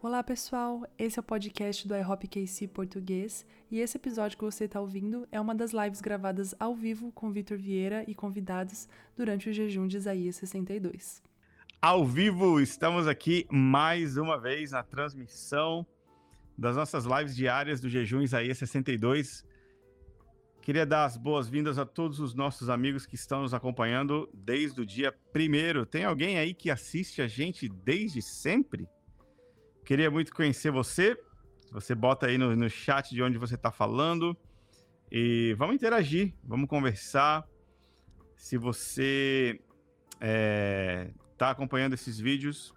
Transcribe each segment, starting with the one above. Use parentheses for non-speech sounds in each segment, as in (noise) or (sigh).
Olá pessoal, esse é o podcast do iHop KC Português e esse episódio que você está ouvindo é uma das lives gravadas ao vivo com Vitor Vieira e convidados durante o jejum de Isaías 62. Ao vivo, estamos aqui mais uma vez na transmissão das nossas lives diárias do jejum Isaías 62. Queria dar as boas-vindas a todos os nossos amigos que estão nos acompanhando desde o dia primeiro. Tem alguém aí que assiste a gente desde sempre? Queria muito conhecer você. Você bota aí no, no chat de onde você está falando. E vamos interagir, vamos conversar. Se você está é, tá acompanhando esses vídeos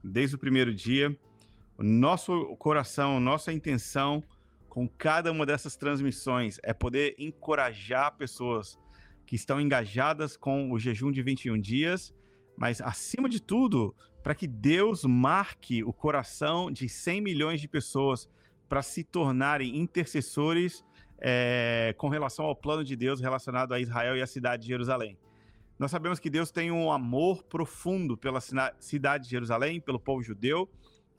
desde o primeiro dia, nosso coração, nossa intenção com cada uma dessas transmissões é poder encorajar pessoas que estão engajadas com o jejum de 21 dias, mas acima de tudo, para que Deus marque o coração de 100 milhões de pessoas para se tornarem intercessores é, com relação ao plano de Deus relacionado a Israel e a cidade de Jerusalém. Nós sabemos que Deus tem um amor profundo pela cidade de Jerusalém, pelo povo judeu,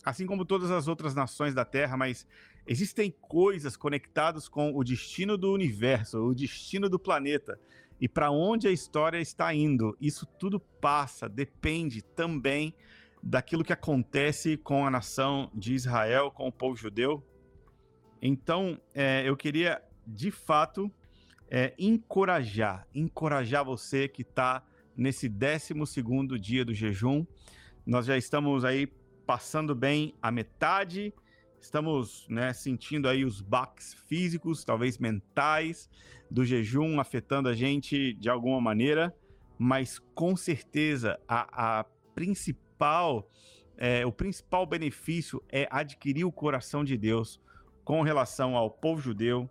assim como todas as outras nações da terra, mas existem coisas conectadas com o destino do universo, o destino do planeta e para onde a história está indo. Isso tudo passa, depende também daquilo que acontece com a nação de Israel, com o povo judeu. Então, é, eu queria, de fato, é, encorajar, encorajar você que está nesse 12 dia do jejum. Nós já estamos aí passando bem a metade, estamos né, sentindo aí os baques físicos, talvez mentais, do jejum afetando a gente de alguma maneira, mas com certeza a, a principal principal, é, o principal benefício é adquirir o coração de Deus com relação ao povo judeu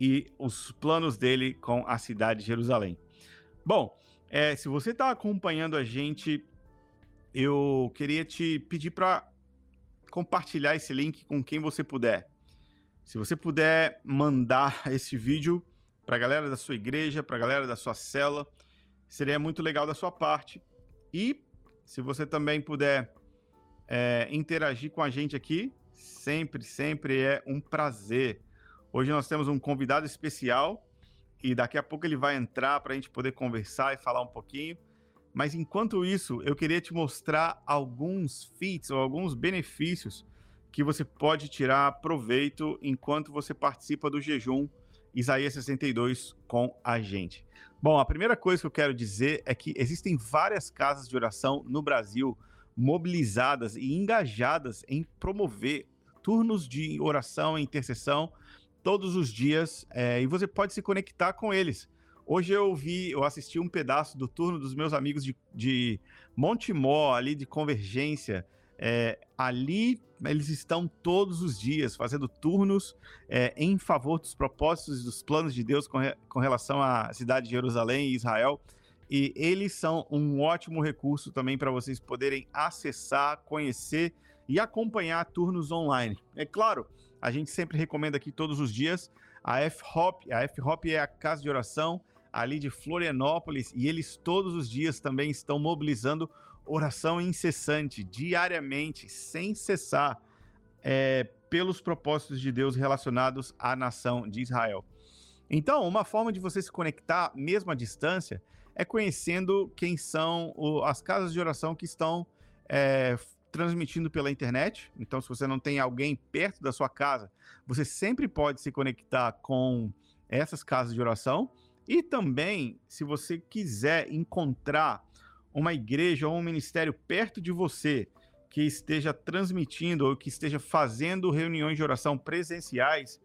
e os planos dele com a cidade de Jerusalém. Bom, é, se você está acompanhando a gente, eu queria te pedir para compartilhar esse link com quem você puder. Se você puder mandar (laughs) esse vídeo para a galera da sua igreja, para a galera da sua cela, seria muito legal da sua parte. E se você também puder é, interagir com a gente aqui, sempre, sempre é um prazer. Hoje nós temos um convidado especial e daqui a pouco ele vai entrar para a gente poder conversar e falar um pouquinho. Mas enquanto isso, eu queria te mostrar alguns feats ou alguns benefícios que você pode tirar proveito enquanto você participa do jejum Isaías 62 com a gente. Bom, a primeira coisa que eu quero dizer é que existem várias casas de oração no Brasil mobilizadas e engajadas em promover turnos de oração e intercessão todos os dias é, e você pode se conectar com eles. Hoje eu vi, eu assisti um pedaço do turno dos meus amigos de, de Montemor, ali de Convergência, é, ali eles estão todos os dias fazendo turnos é, em favor dos propósitos e dos planos de Deus com, re, com relação à cidade de Jerusalém e Israel. E eles são um ótimo recurso também para vocês poderem acessar, conhecer e acompanhar turnos online. É claro, a gente sempre recomenda aqui todos os dias a F-Hop. A F-Hop é a casa de oração ali de Florianópolis e eles todos os dias também estão mobilizando oração incessante, diariamente, sem cessar, é, pelos propósitos de Deus relacionados à nação de Israel. Então, uma forma de você se conectar, mesmo à distância, é conhecendo quem são o, as casas de oração que estão é, transmitindo pela internet. Então, se você não tem alguém perto da sua casa, você sempre pode se conectar com essas casas de oração. E também, se você quiser encontrar uma igreja ou um ministério perto de você que esteja transmitindo ou que esteja fazendo reuniões de oração presenciais,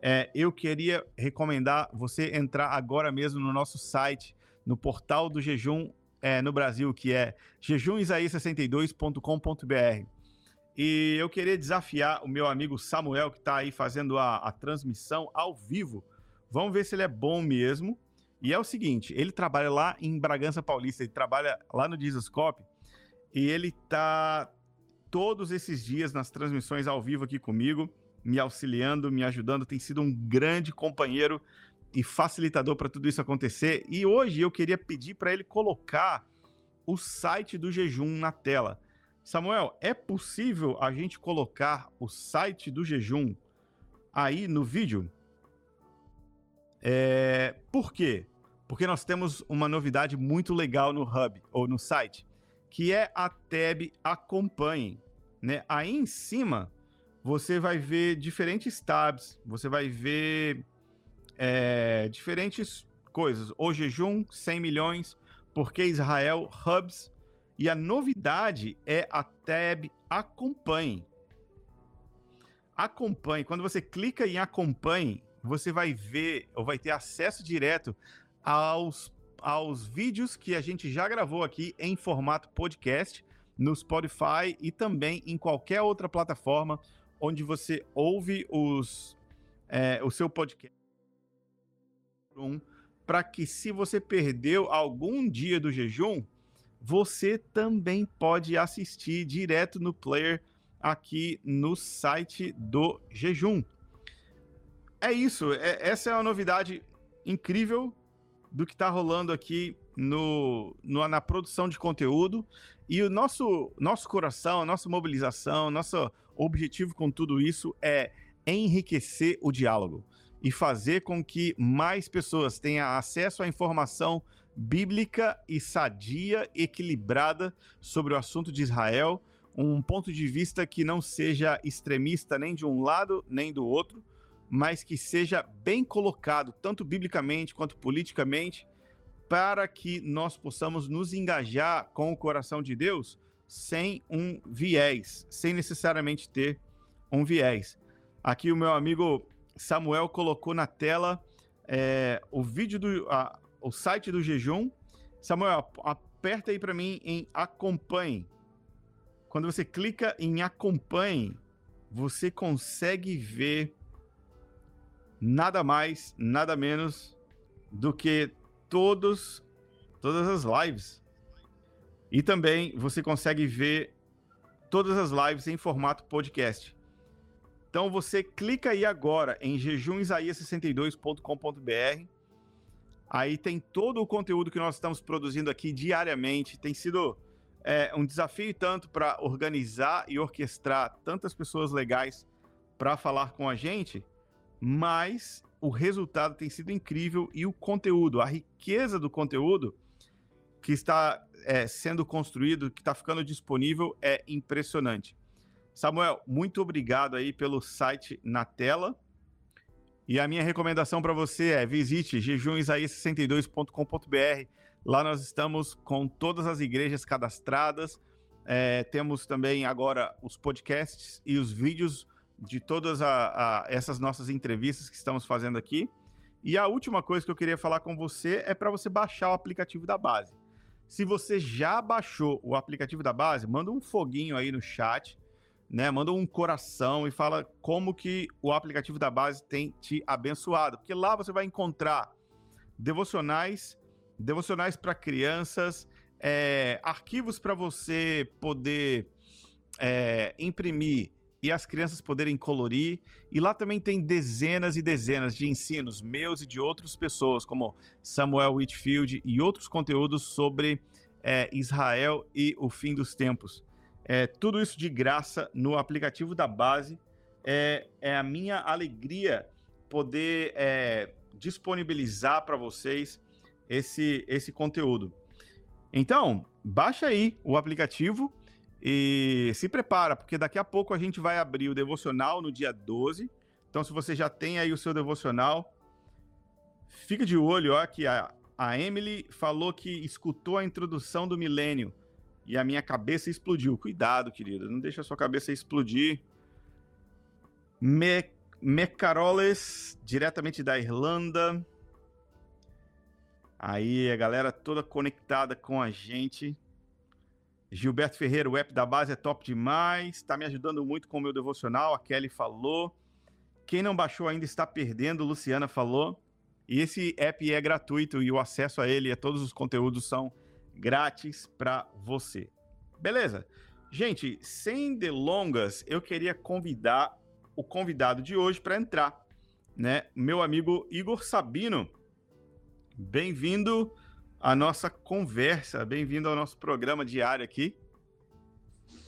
é, eu queria recomendar você entrar agora mesmo no nosso site, no portal do jejum é, no Brasil, que é jejumisaías62.com.br. E eu queria desafiar o meu amigo Samuel, que está aí fazendo a, a transmissão ao vivo. Vamos ver se ele é bom mesmo. E é o seguinte, ele trabalha lá em Bragança Paulista, ele trabalha lá no Dizoscope, e ele tá todos esses dias nas transmissões ao vivo aqui comigo, me auxiliando, me ajudando, tem sido um grande companheiro e facilitador para tudo isso acontecer. E hoje eu queria pedir para ele colocar o site do jejum na tela. Samuel, é possível a gente colocar o site do jejum aí no vídeo? É, por quê? Porque nós temos uma novidade muito legal no Hub ou no site, que é a tab Acompanhe. Né? Aí em cima você vai ver diferentes tabs, você vai ver é, diferentes coisas. O jejum, 100 milhões, porque Israel, hubs. E a novidade é a tab Acompanhe. Acompanhe. Quando você clica em Acompanhe, você vai ver ou vai ter acesso direto aos, aos vídeos que a gente já gravou aqui em formato podcast no Spotify e também em qualquer outra plataforma onde você ouve os, é, o seu podcast. Para que se você perdeu algum dia do jejum, você também pode assistir direto no player aqui no site do jejum. É isso, é, essa é uma novidade incrível do que está rolando aqui no, no, na produção de conteúdo. E o nosso, nosso coração, nossa mobilização, nosso objetivo com tudo isso é enriquecer o diálogo e fazer com que mais pessoas tenham acesso à informação bíblica e sadia, equilibrada sobre o assunto de Israel, um ponto de vista que não seja extremista nem de um lado nem do outro, mas que seja bem colocado, tanto biblicamente quanto politicamente, para que nós possamos nos engajar com o coração de Deus sem um viés, sem necessariamente ter um viés. Aqui o meu amigo Samuel colocou na tela é, o vídeo do a, o site do jejum. Samuel, aperta aí para mim em acompanhe. Quando você clica em acompanhe, você consegue ver nada mais, nada menos do que todos todas as lives e também você consegue ver todas as lives em formato podcast. Então você clica aí agora em jejumisaías62.com.br. Aí tem todo o conteúdo que nós estamos produzindo aqui diariamente. Tem sido é, um desafio tanto para organizar e orquestrar tantas pessoas legais para falar com a gente, mas o resultado tem sido incrível e o conteúdo, a riqueza do conteúdo que está é, sendo construído, que está ficando disponível, é impressionante. Samuel, muito obrigado aí pelo site na tela. E a minha recomendação para você é visite jejumisaías62.com.br. Lá nós estamos com todas as igrejas cadastradas. É, temos também agora os podcasts e os vídeos de todas a, a, essas nossas entrevistas que estamos fazendo aqui. E a última coisa que eu queria falar com você é para você baixar o aplicativo da base. Se você já baixou o aplicativo da base, manda um foguinho aí no chat, né? Manda um coração e fala como que o aplicativo da base tem te abençoado, porque lá você vai encontrar devocionais, devocionais para crianças, é, arquivos para você poder é, imprimir e as crianças poderem colorir. E lá também tem dezenas e dezenas de ensinos meus e de outras pessoas, como Samuel Whitfield e outros conteúdos sobre é, Israel e o fim dos tempos. É, tudo isso de graça no aplicativo da base. É, é a minha alegria poder é, disponibilizar para vocês esse, esse conteúdo. Então, baixa aí o aplicativo e se prepara, porque daqui a pouco a gente vai abrir o devocional no dia 12. Então, se você já tem aí o seu devocional, fica de olho, ó, que a, a Emily falou que escutou a introdução do milênio e a minha cabeça explodiu. Cuidado, querida, não deixa a sua cabeça explodir. Me Mecaroles, diretamente da Irlanda. Aí, a galera toda conectada com a gente. Gilberto Ferreira, o app da base é top demais, está me ajudando muito com o meu devocional, a Kelly falou. Quem não baixou ainda está perdendo, Luciana falou. E esse app é gratuito e o acesso a ele e a todos os conteúdos são grátis para você. Beleza? Gente, sem delongas, eu queria convidar o convidado de hoje para entrar, né? Meu amigo Igor Sabino. Bem-vindo a nossa conversa. Bem-vindo ao nosso programa diário aqui.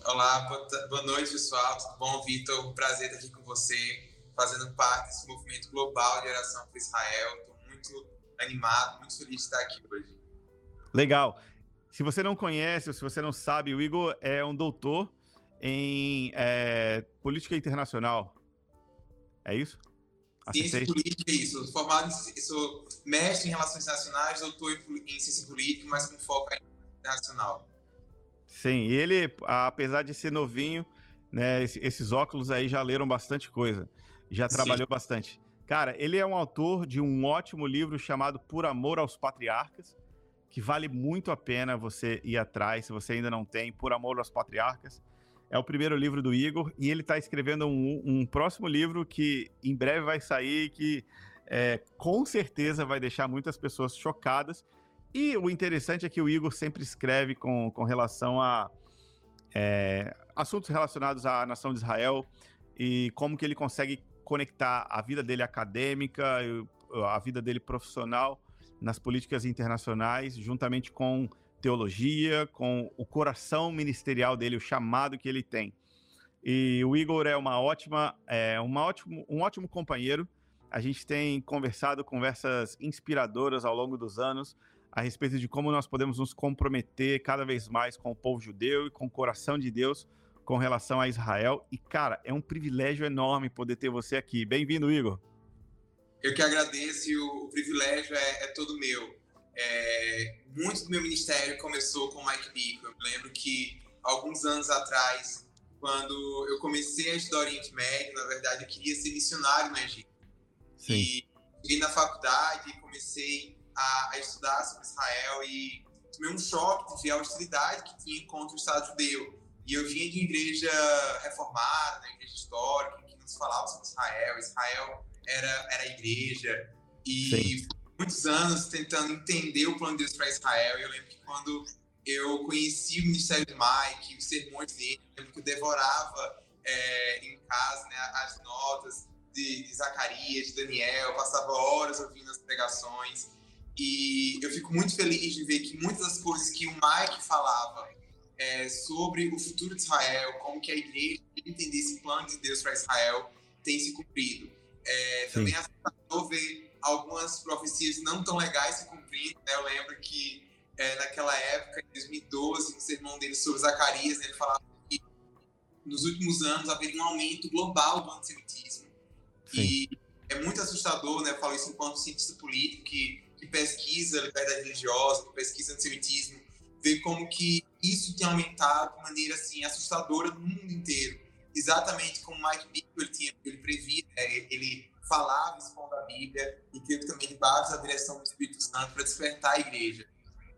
Olá, boa noite, pessoal. Tudo bom, Vitor? Prazer estar aqui com você, fazendo parte desse movimento global de oração para Israel. Estou muito animado, muito feliz de estar aqui hoje. Legal. Se você não conhece ou se você não sabe, o Igor é um doutor em é, política internacional. É isso? Ciência política, isso. Formado em, sou mestre em relações internacionais, doutor em, em ciência política, mas com foco em internacional. Sim, e ele, apesar de ser novinho, né, esses óculos aí já leram bastante coisa, já trabalhou Sim. bastante. Cara, ele é um autor de um ótimo livro chamado Por Amor aos Patriarcas, que vale muito a pena você ir atrás, se você ainda não tem, Por Amor aos Patriarcas. É o primeiro livro do Igor e ele está escrevendo um, um, próximo livro que em breve vai sair, que é, com certeza vai deixar muitas pessoas chocadas. E o interessante é que o Igor sempre escreve com, com relação a é, assuntos relacionados à nação de Israel e como que ele consegue conectar a vida dele acadêmica, a vida dele profissional nas políticas internacionais, juntamente com teologia, com o coração ministerial dele, o chamado que ele tem. E o Igor é uma ótima, é uma ótimo, um ótimo companheiro. A gente tem conversado conversas inspiradoras ao longo dos anos a respeito de como nós podemos nos comprometer cada vez mais com o povo judeu e com o coração de Deus com relação a Israel. E, cara, é um privilégio enorme poder ter você aqui. Bem-vindo, Igor. Eu que agradeço e o, privilégio é, é, todo meu. É, muito do meu ministério começou com o Mike Bico. Eu lembro que alguns anos atrás, quando eu comecei a estudar Oriente Médio, na verdade eu queria ser missionário no Egito. Sim. E vim na faculdade e comecei a, a estudar sobre Israel e tomei um choque de ver a hostilidade que tinha contra o Estado judeu. E eu vinha de igreja reformada, uma igreja histórica, que nos falava sobre Israel. Israel era, era a igreja. E Sim. Muitos anos tentando entender o plano de Deus para Israel. E eu lembro que quando eu conheci o ministério do Mike, os sermões dele, eu lembro que eu devorava é, em casa né, as notas de, de Zacarias, de Daniel, passava horas ouvindo as pregações. E eu fico muito feliz de ver que muitas das coisas que o Mike falava é, sobre o futuro de Israel, como que a igreja entender esse plano de Deus para Israel, tem se cumprido. É, também é assustador ver algumas profecias não tão legais se cumprindo. Né? Eu lembro que é, naquela época, em 2012, no sermão dele sobre Zacarias, ele falava que nos últimos anos haveria um aumento global do antissemitismo. Sim. E é muito assustador, né? Eu falo isso enquanto cientista político, que que pesquisa liberdade religiosa, que pesquisa antissemitismo, vê como que isso tem aumentado de maneira assim assustadora no mundo inteiro. Exatamente como Mike Bickle ele tinha, ele previa, né? ele falava expondo a Bíblia e creio também debaixo da direção do Espírito Santo para despertar a igreja.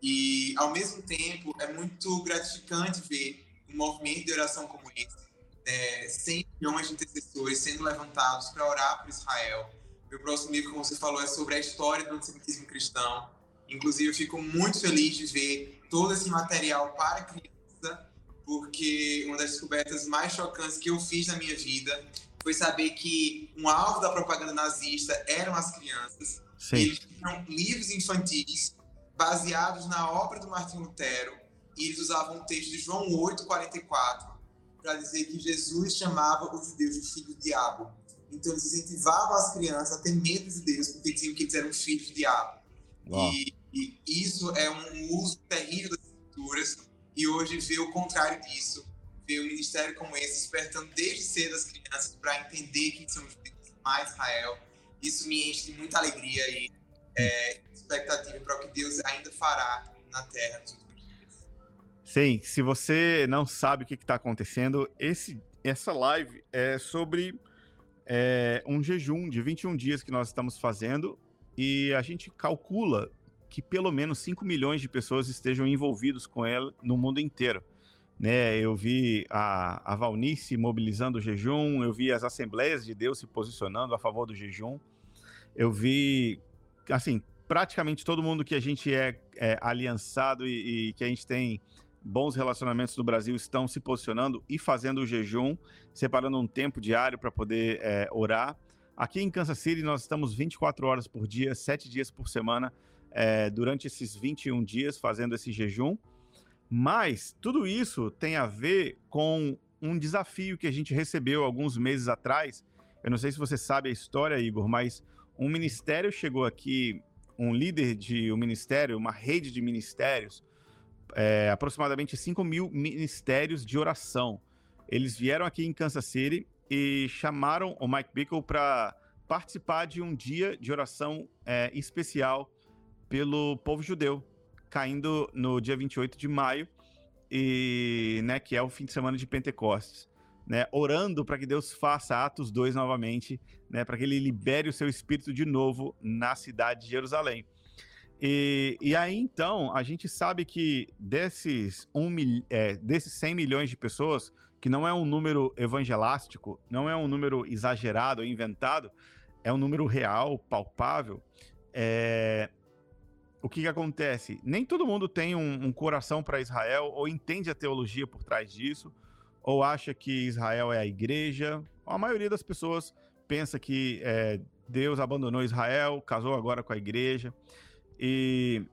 E ao mesmo tempo é muito gratificante ver um movimento de oração como esse, né? 100 milhões de intercessores sendo levantados para orar por Israel, meu próximo livro, como você falou, é sobre a história do antissemitismo cristão. Inclusive, eu fico muito feliz de ver todo esse material para criança, porque uma das descobertas mais chocantes que eu fiz na minha vida foi saber que um alvo da propaganda nazista eram as crianças. Sim. Eles tinham livros infantis baseados na obra do Martin Lutero, e eles usavam o texto de João 8,44 para dizer que Jesus chamava os judeus de filho do diabo. Então eles incentivavam as crianças a ter medo de Deus, porque diziam que eles eram filhos do diabo. E, e, isso é um uso terrível das escrituras. E hoje ver o contrário disso, ver um ministério como esse despertando desde cedo as crianças para entender quem são os judeus mais Israel, isso me enche de muita alegria e é, expectativa para o que Deus ainda fará na terra nos últimos dias. Sim, se você não sabe o que está acontecendo, esse, essa live é sobre é um jejum de 21 dias que nós estamos fazendo e a gente calcula que pelo menos 5 milhões de pessoas estejam envolvidos com ela no mundo inteiro. Né, eu vi a, a Valnice mobilizando o jejum, eu vi as Assembleias de Deus se posicionando a favor do jejum, eu vi, assim, praticamente todo mundo que a gente é, é aliançado e, e que a gente tem bons relacionamentos no Brasil estão se posicionando e fazendo o jejum, separando um tempo diário para poder é, orar. Aqui em Kansas City, nós estamos 24 horas por dia, 7 dias por semana, é, durante esses 21 dias, fazendo esse jejum. Mas tudo isso tem a ver com um desafio que a gente recebeu alguns meses atrás. Eu não sei se você sabe a história, Igor, mas um ministério chegou aqui, um líder de um ministério, uma rede de ministérios, é, aproximadamente 5 mil ministérios de oração. Eles vieram aqui em Kansas City e chamaram o Mike Bickle para participar de um dia de oração é, especial pelo povo judeu, caindo no dia 28 de maio, e, né, que é o fim de semana de Pentecostes. Né, orando para que Deus faça Atos 2 novamente, né, para que ele libere o seu espírito de novo na cidade de Jerusalém. E, e aí então a gente sabe que desses, um, é, desses 100 milhões de pessoas, que não é um número evangelástico, não é um número exagerado ou inventado, é um número real, palpável. É... O que, que acontece? Nem todo mundo tem um, um coração para Israel ou entende a teologia por trás disso, ou acha que Israel é a igreja. A maioria das pessoas pensa que é, Deus abandonou Israel, casou agora com a igreja. E,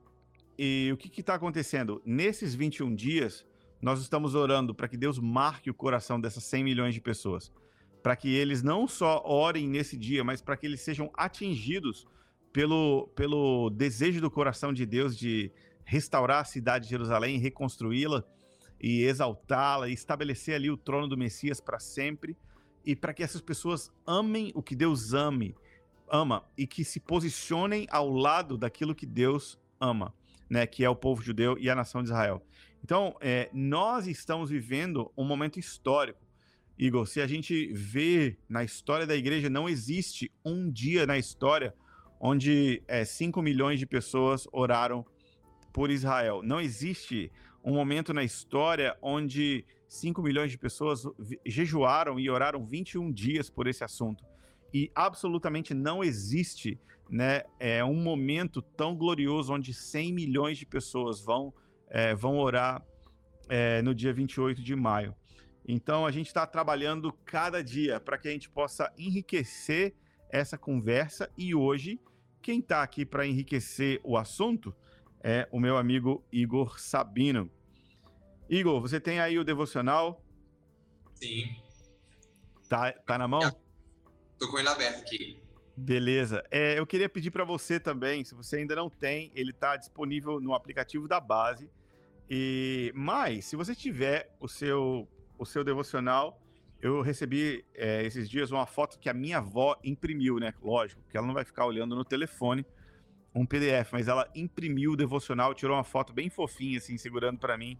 e o que está acontecendo? Nesses 21 dias, nós estamos orando para que Deus marque o coração dessas 100 milhões de pessoas para que eles não só orem nesse dia, mas para que eles sejam atingidos pelo, pelo desejo do coração de Deus de restaurar a cidade de Jerusalém, reconstruí-la e exaltá-la, e estabelecer ali o trono do Messias para sempre, e para que essas pessoas amem o que Deus ame, ama e que se posicionem ao lado daquilo que Deus ama, né, que é o povo judeu e a nação de Israel. Então, é, nós estamos vivendo um momento histórico Igor, se a gente vê na história da igreja, não existe um dia na história onde é, 5 milhões de pessoas oraram por Israel. Não existe um momento na história onde 5 milhões de pessoas jejuaram e oraram 21 dias por esse assunto. E absolutamente não existe né, é, um momento tão glorioso onde 100 milhões de pessoas vão, é, vão orar é, no dia 28 de maio. Então a gente está trabalhando cada dia para que a gente possa enriquecer essa conversa e hoje quem está aqui para enriquecer o assunto é o meu amigo Igor Sabino. Igor, você tem aí o devocional? Sim. Tá, tá na mão? Tô com ele aberto aqui. Beleza. É, eu queria pedir para você também, se você ainda não tem, ele está disponível no aplicativo da base. E mas se você tiver o seu o seu devocional, eu recebi é, esses dias uma foto que a minha avó imprimiu, né? Lógico, que ela não vai ficar olhando no telefone um PDF, mas ela imprimiu o devocional, tirou uma foto bem fofinha, assim, segurando para mim.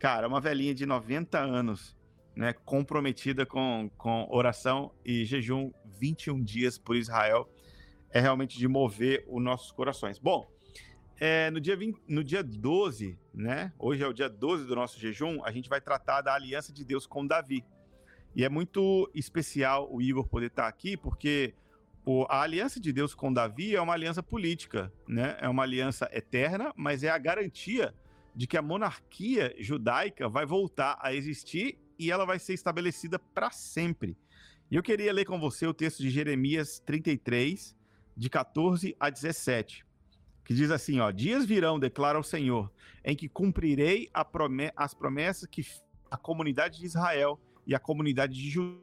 Cara, uma velhinha de 90 anos, né? Comprometida com, com oração e jejum 21 dias por Israel. É realmente de mover os nossos corações. Bom, é, no, dia 20, no dia 12, né? Hoje é o dia 12 do nosso jejum, a gente vai tratar da aliança de Deus com Davi. E é muito especial o Igor poder estar aqui, porque o, a aliança de Deus com Davi é uma aliança política, né? É uma aliança eterna, mas é a garantia de que a monarquia judaica vai voltar a existir e ela vai ser estabelecida para sempre. E eu queria ler com você o texto de Jeremias 33, de 14 a 17 que diz assim, ó, dias virão, declara o Senhor, em que cumprirei as promessas que a comunidade de Israel e a comunidade de Judá.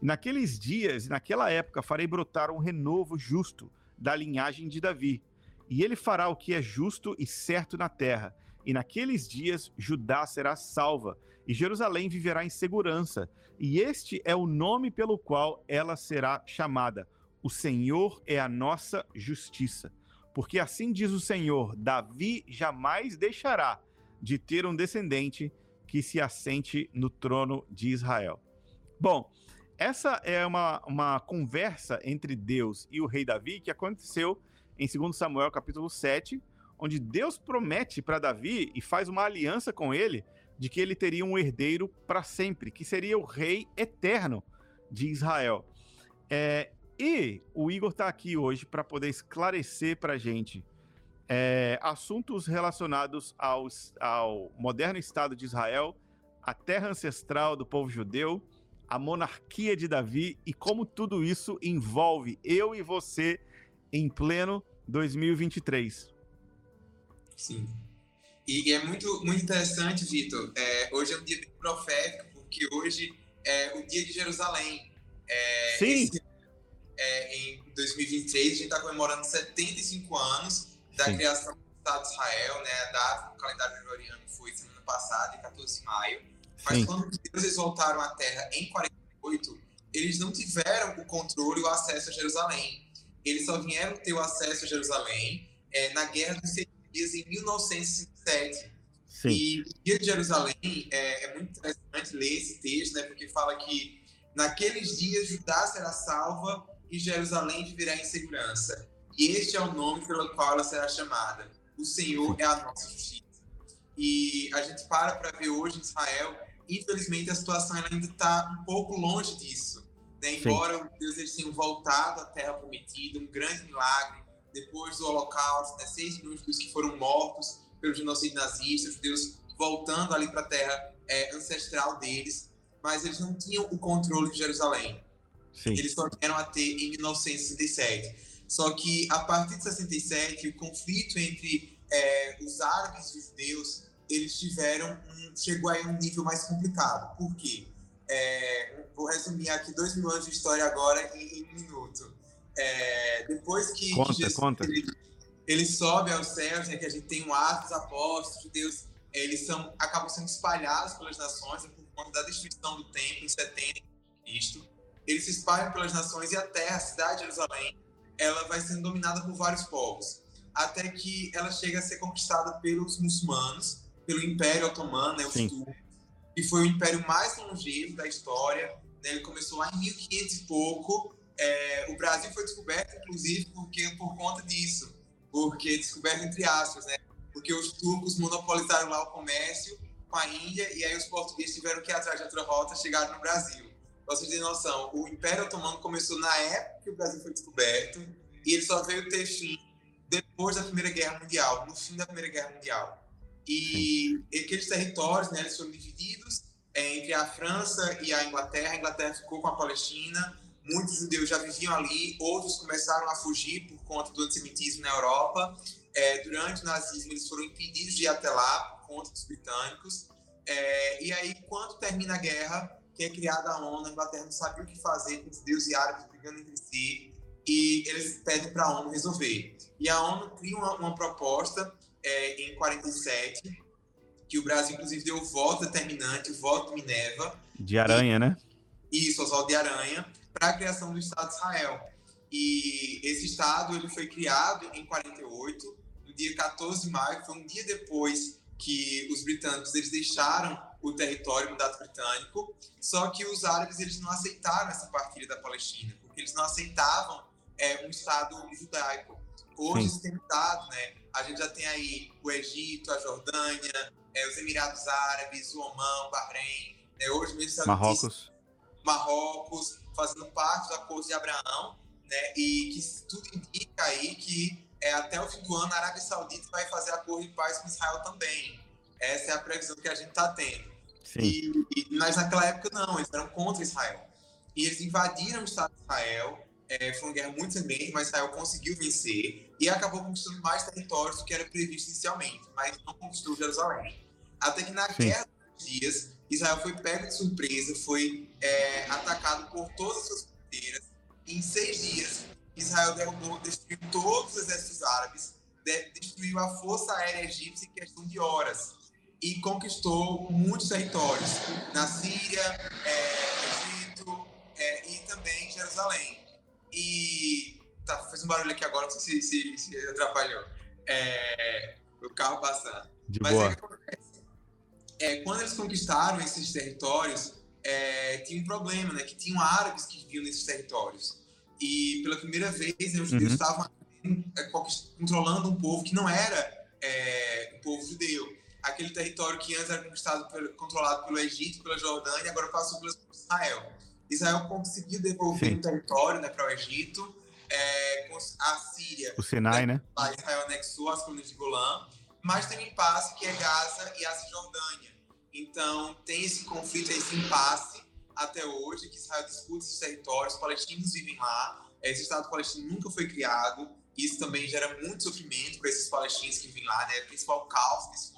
Naqueles dias e naquela época farei brotar um renovo justo da linhagem de Davi, e ele fará o que é justo e certo na terra. E naqueles dias Judá será salva, e Jerusalém viverá em segurança. E este é o nome pelo qual ela será chamada: O Senhor é a nossa justiça. Porque assim diz o Senhor: Davi jamais deixará de ter um descendente que se assente no trono de Israel. Bom, essa é uma, uma conversa entre Deus e o rei Davi que aconteceu em 2 Samuel capítulo 7, onde Deus promete para Davi e faz uma aliança com ele de que ele teria um herdeiro para sempre, que seria o rei eterno de Israel. É, e o Igor está aqui hoje para poder esclarecer para a gente é, assuntos relacionados aos, ao moderno Estado de Israel, a terra ancestral do povo judeu, a monarquia de Davi e como tudo isso envolve eu e você em pleno 2023. Sim. E, é muito, muito interessante, Vitor. É, hoje é um dia bem profético, porque hoje é o dia de Jerusalém. É, Sim. Esse, é, em 2023, a gente está comemorando 75 anos da Sim. criação do Estado de Israel, né? A data no calendário gregoriano foi semana passada, em 14 de maio. Mas Sim. quando os judeus voltaram à Terra em 48, eles não tiveram o controle e o acesso a Jerusalém. Eles só vieram ter o acesso a Jerusalém é, na Guerra dos Seis Dias em 1957. Sim. E o Dia de Jerusalém é, é muito interessante ler esse texto, né? Porque fala que naqueles dias Judá será salva e Jerusalém viverá em segurança. Este é o nome pelo qual ela será chamada. O Senhor é a nossa justiça. E a gente para para ver hoje em Israel, infelizmente a situação ainda está um pouco longe disso. Né? Embora os Deus eles tenham voltado à Terra Prometida, um grande milagre, depois do Holocausto, né? 6 milhões de que foram mortos pelo genocídio nazista, os judeus voltando ali para a terra é, ancestral deles, mas eles não tinham o controle de Jerusalém. Sim. Eles só vieram a ter em 1967. Só que a partir de 67, o conflito entre é, os árabes e os judeus, eles tiveram um, chegou a um nível mais complicado. Por quê? É, vou resumir aqui dois mil anos de história agora em, em um minuto. É, depois que Conta, Jesus, conta. Ele, ele sobe aos céus, né, que a gente tem o ato dos apóstolos, os judeus, eles são, acabam sendo espalhados pelas nações né, por conta da destruição do templo em 70 Cristo. Eles se espalham pelas nações e a terra, a cidade de Jerusalém, ela vai sendo dominada por vários povos, até que ela chega a ser conquistada pelos muçulmanos, pelo Império Otomano, né, os turcos, que foi o império mais longevo da história. Né, ele começou lá em 1500 e pouco. É, o Brasil foi descoberto, inclusive, porque por conta disso, porque descoberto entre aspas, né? Porque os turcos monopolizaram lá o comércio com a Índia e aí os portugueses tiveram que ir atrás de outra rota, chegaram no Brasil. Vocês terem noção, o Império Otomano começou na época que o Brasil foi descoberto e ele só veio ter fim depois da Primeira Guerra Mundial, no fim da Primeira Guerra Mundial. E aqueles territórios, né, eles foram divididos é, entre a França e a Inglaterra. A Inglaterra ficou com a Palestina. Muitos judeus já viviam ali, outros começaram a fugir por conta do antissemitismo na Europa. É, durante o nazismo, eles foram impedidos de ir até lá por conta dos britânicos. É, e aí, quando termina a guerra, que é criada a ONU, a Inglaterra não sabia o que fazer com os judeus e árabes brigando entre si, e eles pedem para a ONU resolver. E a ONU cria uma, uma proposta é, em 47, que o Brasil, inclusive, deu voto determinante, voto de Minerva, De aranha, né? isso, Oswaldo de Aranha, para a criação do Estado de Israel. E esse Estado ele foi criado em 48, no dia 14 de maio, foi um dia depois que os britânicos eles deixaram o território mandato britânico, só que os árabes eles não aceitaram essa partilha da Palestina, porque eles não aceitavam é, um Estado judaico. Hoje Sim. mudado, né? A gente já tem aí o Egito, a Jordânia, é, os Emirados Árabes, o Omã, o Bahrein, né? Hoje mesmo Marrocos. Marrocos, fazendo parte do acordo de Abraão, né? E que tudo indica aí que é, até o fim do ano a Arábia Saudita vai fazer acordo de paz com Israel também. Essa é a previsão que a gente está tendo. Sim. E, e- mas naquela época não, eles eram contra Israel. E eles invadiram o Estado de Israel. É, foi uma guerra muito sangrenta, mas Israel conseguiu vencer e acabou conquistando mais territórios do que era previsto inicialmente, mas não conquistou Jerusalém. Até que na Sim. Guerra dos Dias, Israel foi pego de surpresa, foi é, atacado por todas as suas fronteiras. Em seis dias, Israel derrubou, destruiu todos os exércitos árabes, de- destruiu a força aérea egípcia em questão de horas e conquistou muitos territórios na Síria, é, Egito é, e também Jerusalém. E tá, fez um barulho aqui agora, se, se, se atrapalhou. É, o carro passando. De Mas boa. É, quando eles conquistaram esses territórios, é, tinha um problema, né? Que tinham árabes que viviam nesses territórios. E pela primeira vez, né, os judeus Uhum. estavam é, controlando um povo que não era é, um povo judeu. Aquele território que antes era conquistado pelo- controlado pelo Egito, pela Jordânia, agora passou pelo Israel. Israel conseguiu devolver Sim. o território né, para o Egito. É, a Síria O Sinai, né? lá Israel anexou as colinas de Golã, mas tem um impasse que é Gaza e a Cisjordânia. Então, tem esse conflito, esse impasse até hoje, que Israel disputa esses territórios, os palestinos vivem lá, esse Estado palestino nunca foi criado, isso também gera muito sofrimento para esses palestinos que vivem lá, né? O principal caos desse conflito conflito.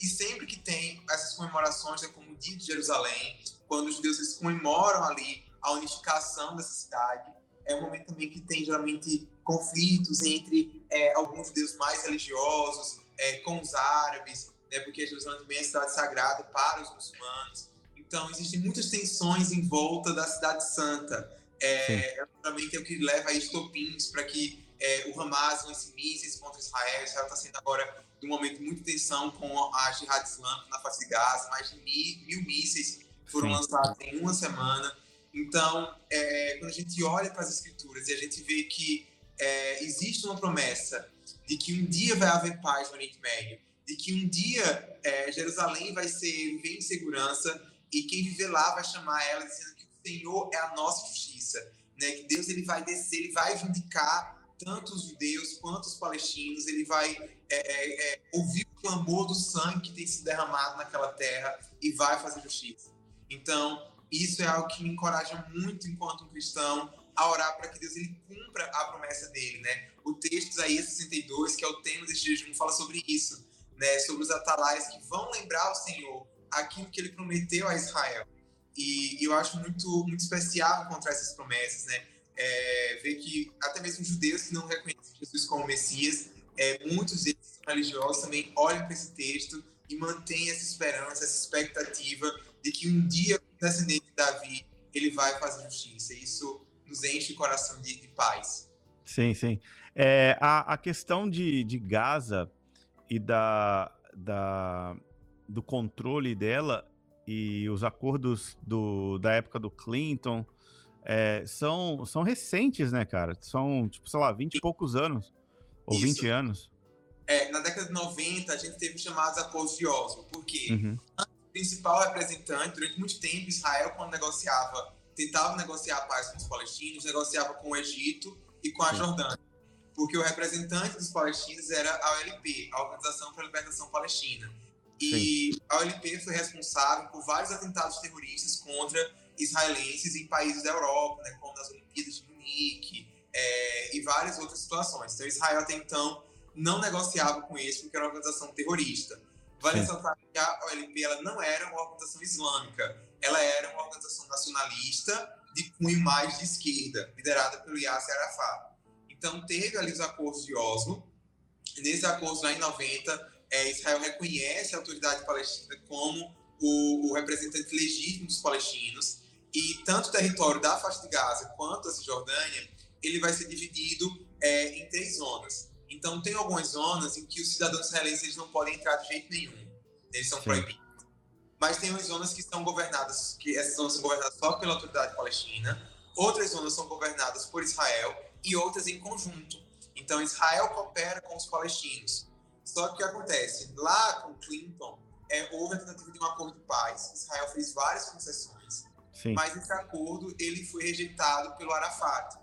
E sempre que tem essas comemorações, né, como o Dia de Jerusalém, quando os judeus comemoram ali a unificação dessa cidade, é um momento também que tem geralmente conflitos entre é, alguns judeus mais religiosos é, com os árabes, né, porque Jerusalém também é cidade sagrada para os muçulmanos. Então, existem muitas tensões em volta da Cidade Santa. É, também tem o que leva a estopins para que é, o Hamas lance mísseis contra Israel. Israel está sendo agora de um momento de muita tensão com a Jihad Islâmica na face de Gaza. Mais de mil, mil mísseis foram Sim. lançados em uma semana. Então, é, quando a gente olha para as escrituras e a gente vê que é, existe uma promessa de que um dia vai haver paz no Oriente Médio, de que um dia é, Jerusalém vai ser viver em segurança e quem viver lá vai chamar ela dizendo que o Senhor é a nossa justiça, né? Que Deus ele vai descer, ele vai vindicar tanto os judeus quanto os palestinos, ele vai é, é, é, ouvir o clamor do sangue que tem sido derramado naquela terra e vai fazer justiça. Então, isso é algo que me encoraja muito enquanto um cristão a orar para que Deus ele cumpra a promessa dele, né? O texto de Isaías 62, que é o tema deste jejum, fala sobre isso, né? Sobre os atalaias que vão lembrar ao Senhor aquilo que ele prometeu a Israel. E, e eu acho muito muito especial encontrar essas promessas, né? É, ver que até mesmo judeus que não reconhecem Jesus como Messias, é, muitos deles religiosos também olham para esse texto e mantêm essa esperança, essa expectativa de que um dia o descendente de Davi ele vai fazer justiça. Isso nos enche o coração de, de paz. Sim, sim. É, a, a questão de, de Gaza e da, da, do controle dela e os acordos do, da época do Clinton é, são, são recentes, né, cara? São, tipo, sei lá, 20 e poucos anos. Ou Isso. 20 anos. É, na década de 90, a gente teve chamados acordos de Oslo, porque uhum. o principal representante, durante muito tempo, Israel, quando negociava tentava negociar a paz com os palestinos, negociava com o Egito e com a Jordânia, porque o representante dos palestinos era a OLP, a Organização para a Libertação Palestina. E Sim. a OLP foi responsável por vários atentados terroristas contra israelenses em países da Europa, né, como nas Olimpíadas de Munique é, e várias outras situações. Então, Israel até então não negociava com eles porque era uma organização terrorista. Vale ressaltar que a OLP ela não era uma organização islâmica, ela era uma organização nacionalista de cunho mais de esquerda, liderada pelo Yasser Arafat. Então, teve ali os acordos de Oslo. Nesses acordos, lá em 90, é, Israel reconhece a autoridade palestina como o, o, representante legítimo dos palestinos e tanto o território da faixa de Gaza quanto a Cisjordânia, ele vai ser dividido é, em três zonas. Então, tem algumas zonas em que os cidadãos israelenses não podem entrar de jeito nenhum. Eles são Sim. proibidos mas tem umas zonas que estão governadas, que essas zonas são governadas só pela autoridade palestina, outras zonas são governadas por Israel e outras em conjunto. Então Israel coopera com os palestinos. Só que o que acontece? Lá com Clinton, é, houve a tentativa de um acordo de paz. Israel fez várias concessões, Sim. mas esse acordo ele foi rejeitado pelo Arafat.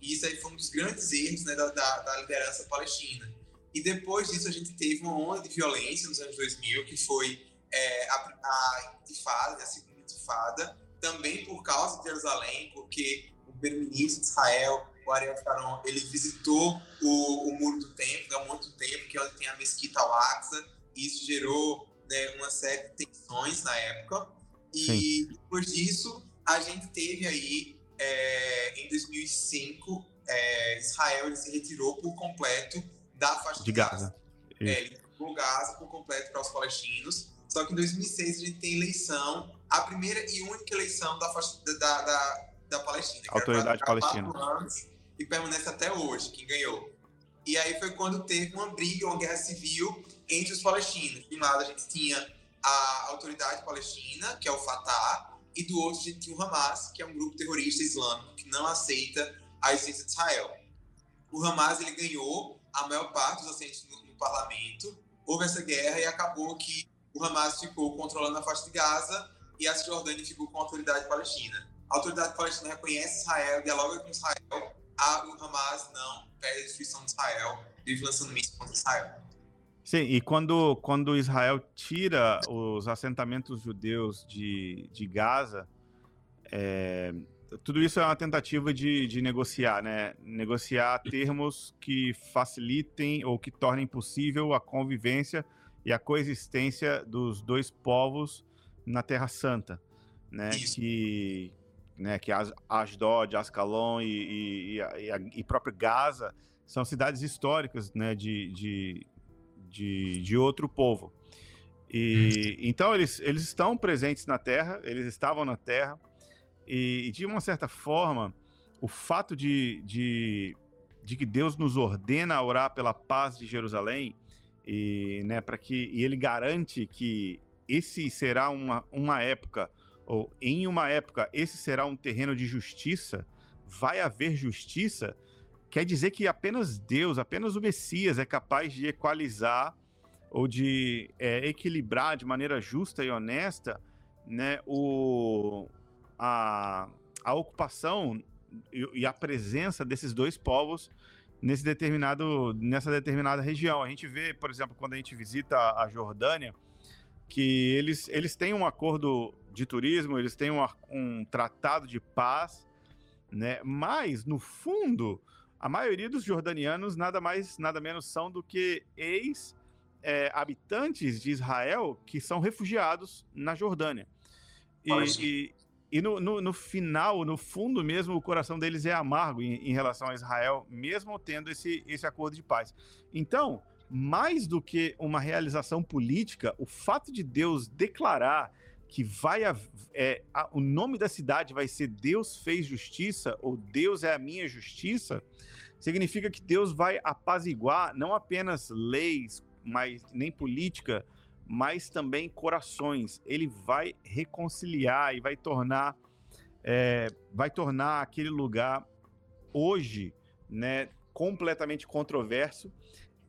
E isso aí foi um dos grandes erros né, da, da, da liderança palestina. E depois disso a gente teve uma onda de violência nos anos 2000, que foi é, a, a intifada, a segunda intifada, também por causa de Jerusalém, porque o primeiro-ministro de Israel, o Ariel Sharon, ele visitou o, o Muro do Templo, há muito tempo, que é onde tem a Mesquita Al-Aqsa, e isso gerou né, uma série de tensões na época. E Sim. depois disso, a gente teve aí, é, em 2005, é, Israel se retirou por completo da faixa de, de Gaza. Gaza. É, ele entregou Gaza por completo para os palestinos. Só que em 2006 a gente tem eleição, a primeira e única eleição da, da, da, da Palestina. Autoridade Palestina. Anos, e permanece até hoje, quem ganhou. E aí foi quando teve uma briga, uma guerra civil entre os palestinos. De um lado a gente tinha a Autoridade Palestina, que é o Fatah, e do outro a gente tinha o Hamas, que é um grupo terrorista islâmico que não aceita a existência de Israel. O Hamas ele ganhou a maior parte dos assentos no, no parlamento, houve essa guerra e acabou que o Hamas ficou controlando a faixa de Gaza e a Cisjordânia ficou com a autoridade palestina. A autoridade palestina reconhece Israel, dialoga com Israel, a, o Hamas não pede a destruição de Israel, vive lançando mísseis contra Israel. Sim, e quando, quando Israel tira os assentamentos judeus de, de Gaza, é, tudo isso é uma tentativa de, de negociar, né? Negociar termos que facilitem ou que tornem possível a convivência e a coexistência dos dois povos na Terra Santa, né? Isso. Que, né, que As- Asdod, Ascalon e, e, e, a- e, a- e próprio Gaza são cidades históricas, né, de, de, de, de outro povo. E então eles, eles estão presentes na Terra, eles estavam na Terra, e, de uma certa forma, o fato de, de, de que Deus nos ordena a orar pela paz de Jerusalém, e, né, para que e ele garante que esse será uma, uma época, ou em uma época, esse será um terreno de justiça, vai haver justiça, quer dizer que apenas Deus, apenas o Messias é capaz de equalizar ou de é, equilibrar de maneira justa e honesta né, o, a, a ocupação e, e a presença desses dois povos nesse determinado, nessa determinada região. A gente vê, por exemplo, quando a gente visita a Jordânia, que eles, eles têm um acordo de turismo, eles têm um, um tratado de paz, né? mas, no fundo, a maioria dos jordanianos nada mais, nada menos são do que ex- é, habitantes de Israel que são refugiados na Jordânia. E, e, e no, no, no final, no fundo mesmo, o coração deles é amargo em, em relação a Israel, mesmo tendo esse, esse acordo de paz. Então, mais do que uma realização política, o fato de Deus declarar que vai é, a- o nome da cidade vai ser Deus fez justiça ou Deus é a minha justiça, significa que Deus vai apaziguar não apenas leis, mas nem política, mas também corações. Ele vai reconciliar e vai tornar, é, vai tornar aquele lugar hoje, né, completamente controverso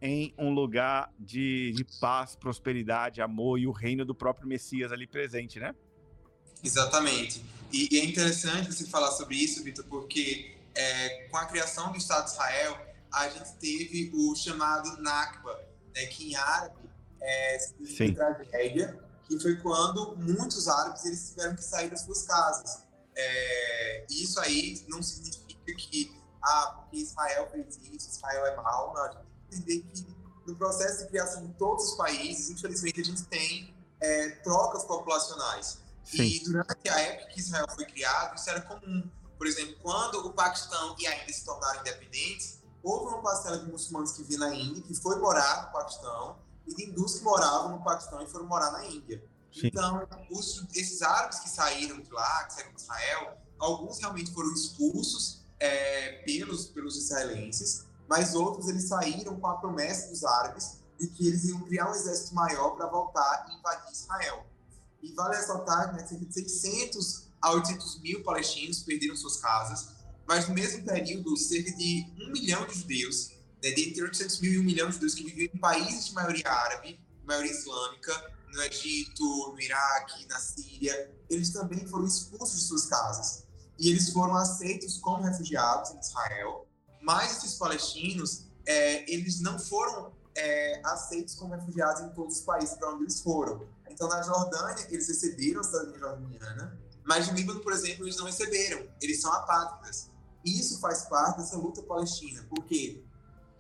em um lugar de, de paz, prosperidade, amor e o reino do próprio Messias ali presente, né? Exatamente. E, e é interessante você falar sobre isso, Vitor, porque é, com a criação do Estado de Israel, a gente teve o chamado Nakba, né, que em árabe é significa tragédia, que foi quando muitos árabes eles tiveram que sair das suas casas. É, isso aí não significa que ah, porque Israel fez isso, Israel é mal. Não, entender que no processo de criação de todos os países, infelizmente, a gente tem é, trocas populacionais. Sim, E durante a época que Israel foi criado, isso era comum. Por exemplo, quando o Paquistão e a Índia se tornaram independentes, houve uma parcela de muçulmanos que vinha na Índia, que foi morar no Paquistão, e de hindus que moravam no Paquistão e foram morar na Índia. Sim. Então, os, esses árabes que saíram de lá, que saíram de Israel, alguns realmente foram expulsos é, pelos, pelos israelenses, mas outros eles saíram com a promessa dos árabes de que eles iam criar um exército maior para voltar e invadir Israel. E vale ressaltar né, cerca de 600 a 800 mil palestinos perderam suas casas, mas no mesmo período, cerca de um milhão de judeus, né, de entre 800 mil e um milhão de judeus que viviam em países de maioria árabe, maioria islâmica, no Egito, no Iraque, na Síria, eles também foram expulsos de suas casas. E eles foram aceitos como refugiados em Israel, mas esses palestinos, é, eles não foram é, aceitos como refugiados em todos os países para onde eles foram. Então, na Jordânia, eles receberam a cidadania jordaniana, mas no Líbano, por exemplo, eles não receberam. Eles são apátridas. E isso faz parte dessa luta palestina, porque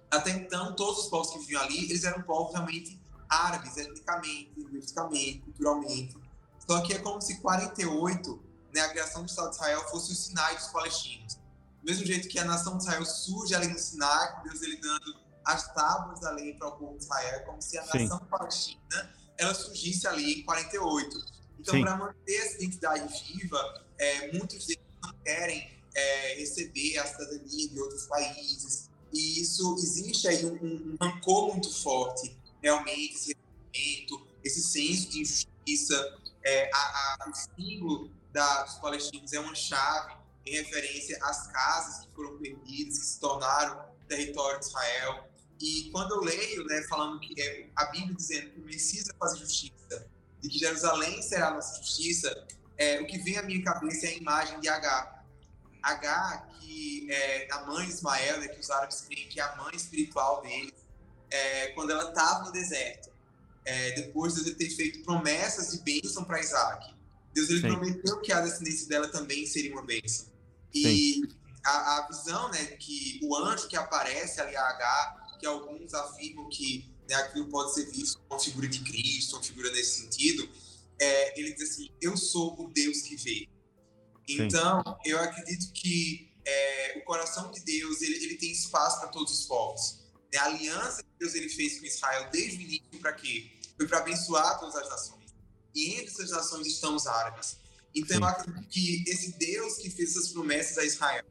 até então, todos os povos que viviam ali, eles eram povos realmente árabes, etnicamente, linguisticamente, culturalmente. Só que é como se 48, né, a criação do Estado de Israel, fosse o Sinai dos palestinos. Do mesmo jeito que a nação de Israel surge ali no Sinai, com Deus ele dando as tábuas da lei para o povo de Israel, é como se a Sim. nação palestina ela surgisse ali em 48. Então, para manter essa identidade viva, é, muitos deles não querem é, receber a cidadania de outros países. E isso existe aí um, um, um rancor muito forte, realmente, esse ressentimento, esse senso de injustiça. É, a, a, o símbolo da, dos palestinos é uma chave em referência às casas que foram perdidas, que se tornaram território de Israel. E quando eu leio, né, falando que é a Bíblia dizendo que o Messias vai fazer justiça, e que Jerusalém será a nossa justiça, é, o que vem à minha cabeça é a imagem de H. H, que é a mãe de Ismael, né, que os árabes creem que é a mãe espiritual deles, é, quando ela estava no deserto, é, depois de Deus ter feito promessas de bênção para Isaac. Deus ele Sim. prometeu que a descendência dela também seria uma bênção. E a, a visão, né, que o anjo que aparece ali a H, que alguns afirmam que né, aquilo pode ser visto como uma figura de Cristo, uma figura nesse sentido, é, ele diz assim: Eu sou o Deus que vê. Então, Sim. eu acredito que é, o coração de Deus ele, ele tem espaço para todos os povos. Né? A aliança que Deus ele fez com Israel desde o início para quê? Foi para abençoar todas as nações. E entre essas nações estão os árabes. Então, Sim. eu acredito que esse Deus que fez essas promessas a Israel,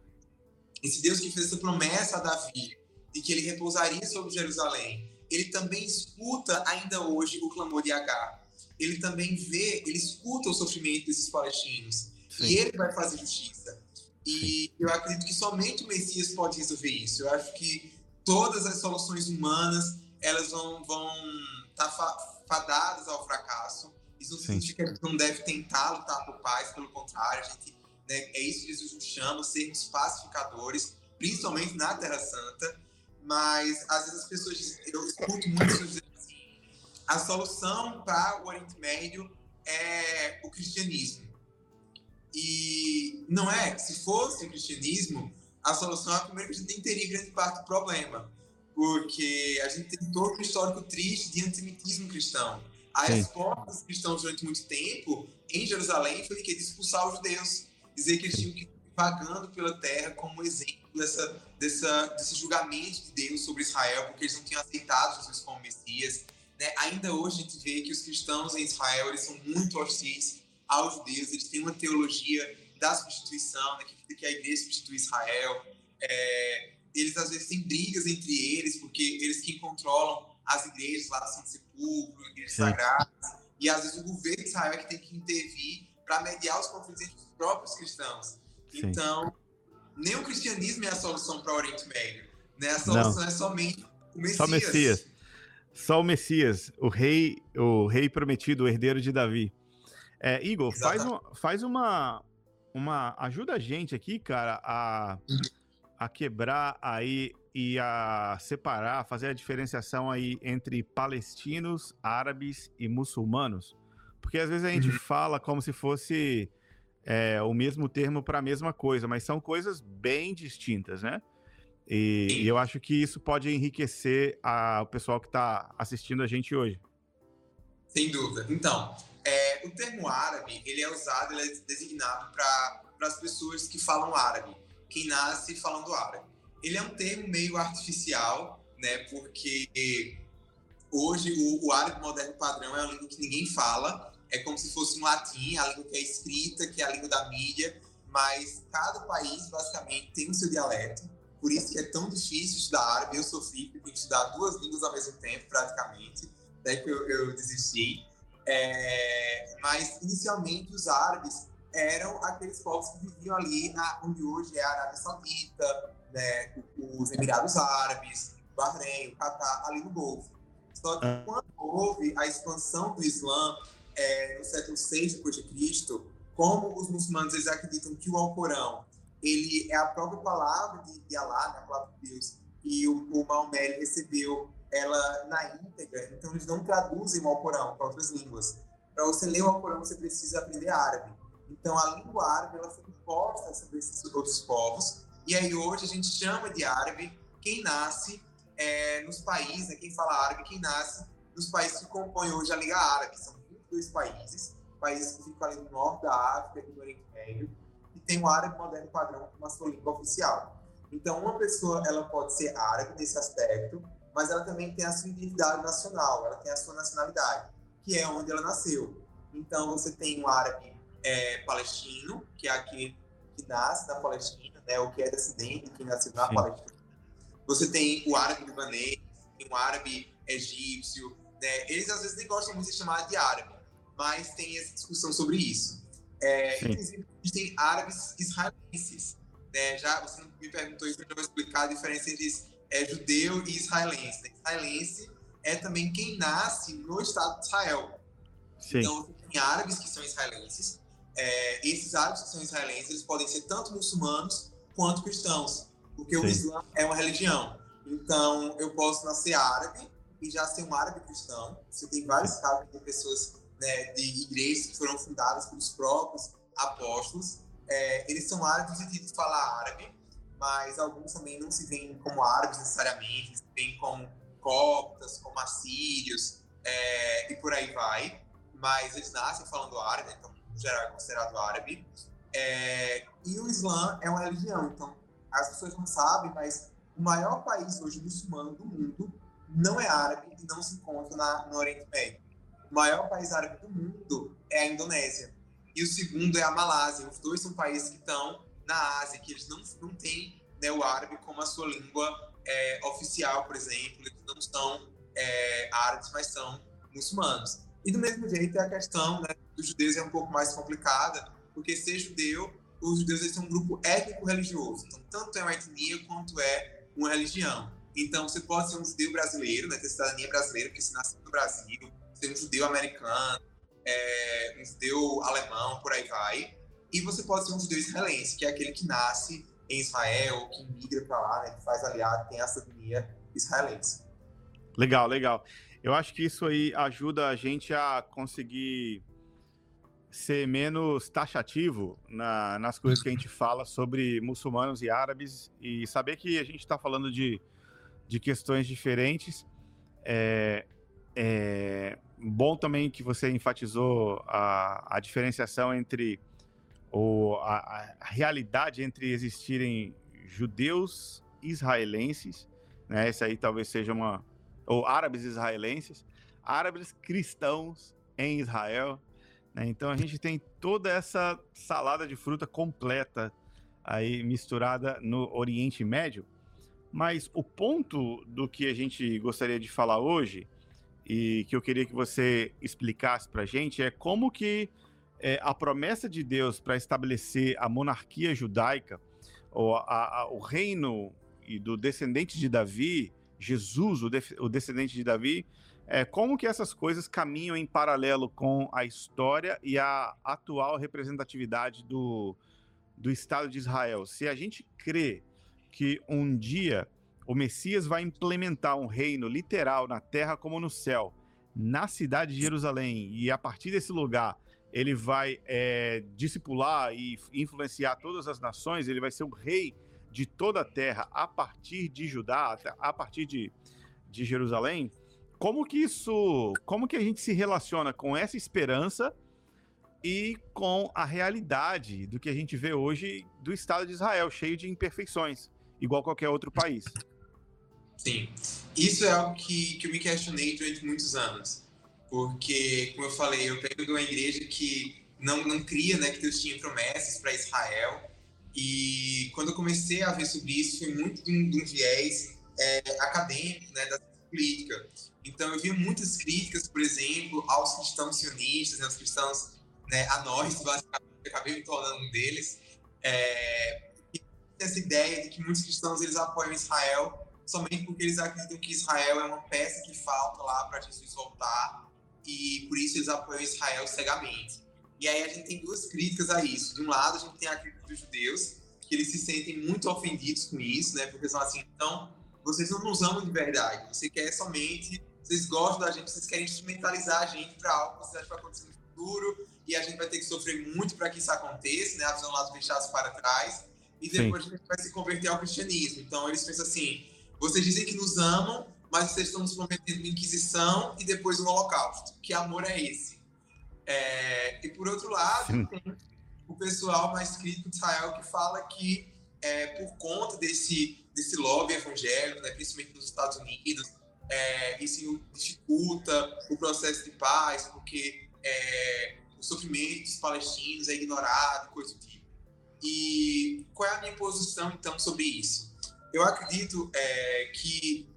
esse Deus que fez essa promessa a Davi, de que ele repousaria sobre Jerusalém, ele também escuta ainda hoje o clamor de Agar ele também vê, ele escuta o sofrimento desses palestinos Sim. e ele vai fazer justiça. E Sim. eu acredito que somente o Messias pode resolver isso. Eu acho que todas as soluções humanas elas vão vão estar tá fadadas ao fracasso. Isso não Sim. significa que a gente não deve tentar lutar por paz, pelo contrário, a gente né, é isso que Jesus nos chama, sermos pacificadores, principalmente na Terra Santa. Mas às vezes as pessoas dizem, eu escuto muito dizer a solução para o Oriente Médio é o cristianismo. E não é, se fosse o cristianismo, a solução é a primeira que a gente teria grande parte do problema. Porque a gente tem todo um histórico triste de antissemitismo cristão. A Sim. dos cristãos durante muito tempo em Jerusalém foi de expulsar os judeus. Dizer que eles tinham que ir vagando pela terra como exemplo dessa, dessa, desse julgamento de Deus sobre Israel, porque eles não tinham aceitado Jesus como Messias. Né? Ainda hoje a gente vê que os cristãos em Israel eles são muito hostis aos judeus, eles têm uma teologia da substituição, né? que, que a igreja substitui Israel. É, eles às vezes têm brigas entre eles, porque eles que controlam as igrejas lá do Santo Sepulcro, igrejas Sim. sagradas, e às vezes o governo de Israel é que tem que intervir para mediar os conflitos entre os próprios cristãos. Sim. Então, nem o cristianismo é a solução para o Oriente Médio. Né? A solução Não. é somente o Messias. Só Messias. Só o Messias, o rei, o rei prometido, o herdeiro de Davi. É, Igor, faz, uma, faz uma, uma. Ajuda a gente aqui, cara, a, a quebrar aí e a separar, fazer a diferenciação aí entre palestinos, árabes e muçulmanos. Porque às vezes a gente uhum. fala como se fosse é, o mesmo termo para a mesma coisa, mas são coisas bem distintas, né? E, e, eu acho que isso pode enriquecer a, o pessoal que está assistindo a gente hoje. Sem dúvida. Então, é, o termo árabe, ele é usado, ele é designado para as pessoas que falam árabe, quem nasce falando árabe. Ele é um termo meio artificial, né, porque hoje o, o árabe moderno padrão é uma língua que ninguém fala, é como se fosse um latim, a língua que é escrita, que é a língua da mídia, mas cada país, basicamente, tem o seu dialeto, por isso que é tão difícil estudar árabe. Eu sofri, porque tenho que estudar duas línguas ao mesmo tempo, praticamente, daí que eu, eu desisti. É, mas, inicialmente, os árabes eram aqueles povos que viviam ali na, onde hoje é a Arábia Saudita, né, os Emirados Árabes, Bahrein, o Catar, ali no Golfo. Só que ah. quando houve a expansão do Islã é, no século VI d.C., como os muçulmanos eles acreditam que o Alcorão ele é a própria palavra de, de Allah, né, a palavra de Deus, e o, o Maomé recebeu ela na íntegra, então eles não traduzem o Alcorão para outras línguas. Para você ler o Alcorão, você precisa aprender árabe. Então, a língua árabe ela foi imposta sobre esses outros povos, e aí hoje a gente chama de árabe quem nasce é, nos países, né, quem fala árabe, quem nasce nos países que compõem hoje a Liga Árabe. São 22 países, países que ficam ali no norte da África e do Oriente Médio, tem o árabe moderno padrão como a sua língua oficial. Então, uma pessoa ela pode ser árabe nesse aspecto, mas ela também tem a sua identidade nacional, ela tem a sua nacionalidade, que é onde ela nasceu. Então, você tem o árabe é, palestino, que é aquele que nasce na Palestina, né, o que é descendente, que nasceu na Sim. Palestina. Você tem o árabe libanês, tem o árabe egípcio, né? Eles às vezes nem gostam muito de chamar de árabe, mas tem essa discussão sobre isso. É, inclusive, existem árabes israelenses. Né? Já você me perguntou isso, eu já vou explicar a diferença entre é, judeu e israelense. Né? Israelense é também quem nasce no Estado de Israel. Sim. Então, tem árabes que são israelenses. É, esses árabes que são israelenses, eles podem ser tanto muçulmanos quanto cristãos, porque Sim. o Islã é uma religião. Então, eu posso nascer árabe e já ser um árabe cristão. Você tem vários casos de pessoas né, de igrejas que foram fundadas pelos próprios apóstolos. É, eles são árabes no sentido de falar árabe, mas alguns também não se veem como árabes necessariamente, se veem como coptas, como assírios é, e por aí vai. Mas eles nascem falando árabe, então, no geral, é considerado árabe. É, e o Islã é uma religião, então as pessoas não sabem, mas o maior país hoje muçulmano do mundo não é árabe e não se encontra na, no Oriente Médio. O maior país árabe do mundo é a Indonésia. E o segundo é a Malásia. Os dois são países que estão na Ásia, que eles não, não têm né, o árabe como a sua língua é, oficial, por exemplo. Eles não são é, árabes, mas são muçulmanos. E do mesmo jeito, a questão né, dos judeus é um pouco mais complicada, porque ser judeu, os judeus são um grupo étnico-religioso. Então, tanto é uma etnia quanto é uma religião. Então, você pode ser um judeu brasileiro, né, ter cidadania brasileira, porque você nasceu no Brasil, ser um judeu americano, é, um judeu alemão, por aí vai. E você pode ser um judeu israelense, que é aquele que nasce em Israel, que migra para lá, né, que faz aliado, tem a cidadania israelense. Legal, legal. Eu acho que isso aí ajuda a gente a conseguir ser menos taxativo na, nas coisas que a gente fala sobre muçulmanos e árabes e saber que a gente está falando de, de questões diferentes. É, é bom também que você enfatizou a, a diferenciação entre o, a, a realidade entre existirem judeus israelenses, né? Essa aí talvez seja uma ou árabes israelenses, árabes cristãos em Israel, né? Então a gente tem toda essa salada de fruta completa aí misturada no Oriente Médio. Mas o ponto do que a gente gostaria de falar hoje e que eu queria que você explicasse para a gente é como que é, a promessa de Deus para estabelecer a monarquia judaica, ou a, a, o reino do descendente de Davi, Jesus, o, de, o descendente de Davi, é, como que essas coisas caminham em paralelo com a história e a atual representatividade do, do Estado de Israel? Se a gente crê que um dia o Messias vai implementar um reino literal na terra como no céu, na cidade de Jerusalém, e a partir desse lugar ele vai é, discipular e influenciar todas as nações, ele vai ser o rei de toda a terra a partir de Judá, a partir de, de Jerusalém. Como que isso, como que a gente se relaciona com essa esperança e com a realidade do que a gente vê hoje do Estado de Israel, cheio de imperfeições, igual qualquer outro país? Sim, isso é algo que, que eu me questionei durante muitos anos porque, como eu falei, eu venho de uma igreja que não, não cria né, que Deus tinha promessas para Israel. E quando eu comecei a ver sobre isso, foi muito de um, de um viés é, acadêmico, né, da política. Então, eu vi muitas críticas, por exemplo, aos cristãos sionistas, né, aos cristãos, né, a nós, basicamente, eu acabei me tornando um deles. É, essa ideia de que muitos cristãos eles apoiam Israel somente porque eles acreditam que Israel é uma peça que falta lá para Jesus voltar e por isso eles apoiam Israel cegamente. E aí a gente tem duas críticas a isso. De um lado, a gente tem a crítica dos judeus, que eles se sentem muito ofendidos com isso, né? Porque são assim, então, vocês não nos amam de verdade. Você quer somente, vocês gostam da gente, vocês querem instrumentalizar a gente para algo que vocês acham que vai acontecer no futuro, e a gente vai ter que sofrer muito para que isso aconteça, né? A visão lá dos deixados para trás. E depois Sim. a gente vai se converter ao cristianismo. Então, eles pensam assim: vocês dizem que nos amam, mas vocês estão nos prometendo Inquisição e depois um Holocausto. Que amor é esse? É, e por outro lado, tem o pessoal mais crítico de Israel que fala que é, por conta desse, desse lobby evangélico, né, principalmente nos Estados Unidos, é, isso dificulta o processo de paz, porque é, o sofrimento dos palestinos é ignorado, coisa do tipo. E qual é a minha posição, então, sobre isso? Eu acredito é, que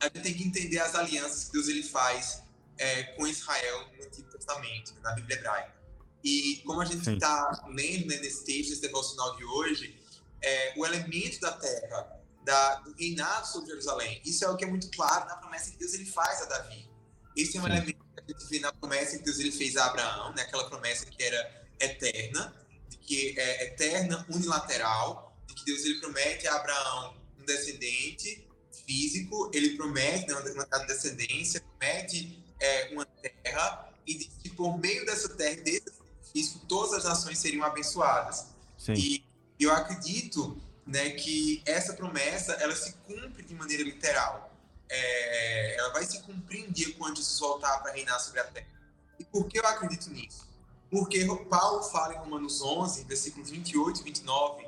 a gente tem que entender as alianças que Deus ele faz é, com Israel no Antigo Testamento, na Bíblia hebraica. E como a gente está lendo né, nesse texto, nesse devocional de hoje, é, o elemento da terra, da, do reinado sobre Jerusalém, isso é o que é muito claro na promessa que Deus ele faz a Davi. Esse é um elemento que a gente vê na promessa que Deus ele fez a Abraão, né, aquela promessa que era eterna, que é eterna, unilateral, de que Deus ele promete a Abraão um descendente físico, ele promete né, uma descendência, promete é, uma terra, e diz que por meio dessa terra, desse físico, todas as nações seriam abençoadas. Sim. E eu acredito né, que essa promessa ela se cumpre de maneira literal. é, ela vai se cumprir um dia quando Jesus voltar para reinar sobre a terra. E por que eu acredito nisso? Porque Paulo fala em Romanos 11, versículos 28 e 29,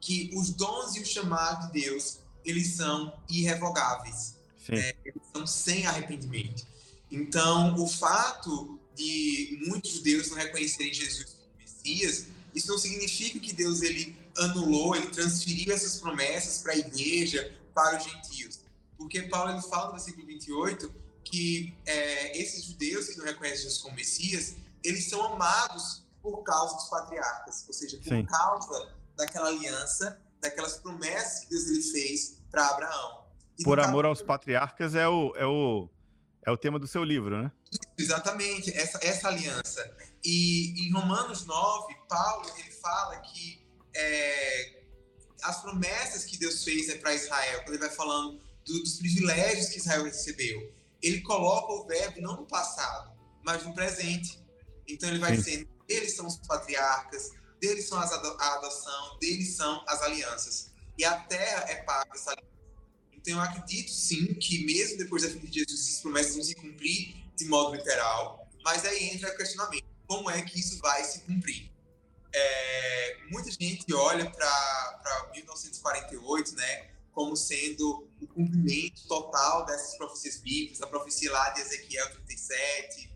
que os dons e o chamado de Deus, eles são irrevogáveis. Né? Eles são sem arrependimento. Então, o fato de muitos judeus não reconhecerem Jesus como Messias, isso não significa que Deus ele anulou, ele transferiu essas promessas para a igreja, para os gentios. Porque Paulo ele fala no versículo 28 que é, esses judeus que não reconhecem Jesus como Messias, eles são amados por causa dos patriarcas, ou seja, por Sim. causa daquela aliança, daquelas promessas que Deus ele fez para Abraão. E por amor aos patriarcas é o, é o é o tema do seu livro, né? Exatamente, essa, essa aliança. E em Romanos 9, Paulo ele fala que é, as promessas que Deus fez né, para Israel, quando ele vai falando do, dos privilégios que Israel recebeu, ele coloca o verbo não no passado, mas no presente. Então ele vai Sim. dizendo, eles são os patriarcas, deles são as ado a adoção, deles são as alianças. E a terra é parte dessa aliança. Então eu acredito sim que mesmo depois da vinda de Jesus, essas promessas vão se cumprir de modo literal, mas aí entra o questionamento, como é que isso vai se cumprir? É, muita gente olha para 1948, né, como sendo o cumprimento total dessas profecias bíblicas, a profecia lá de Ezequiel 37,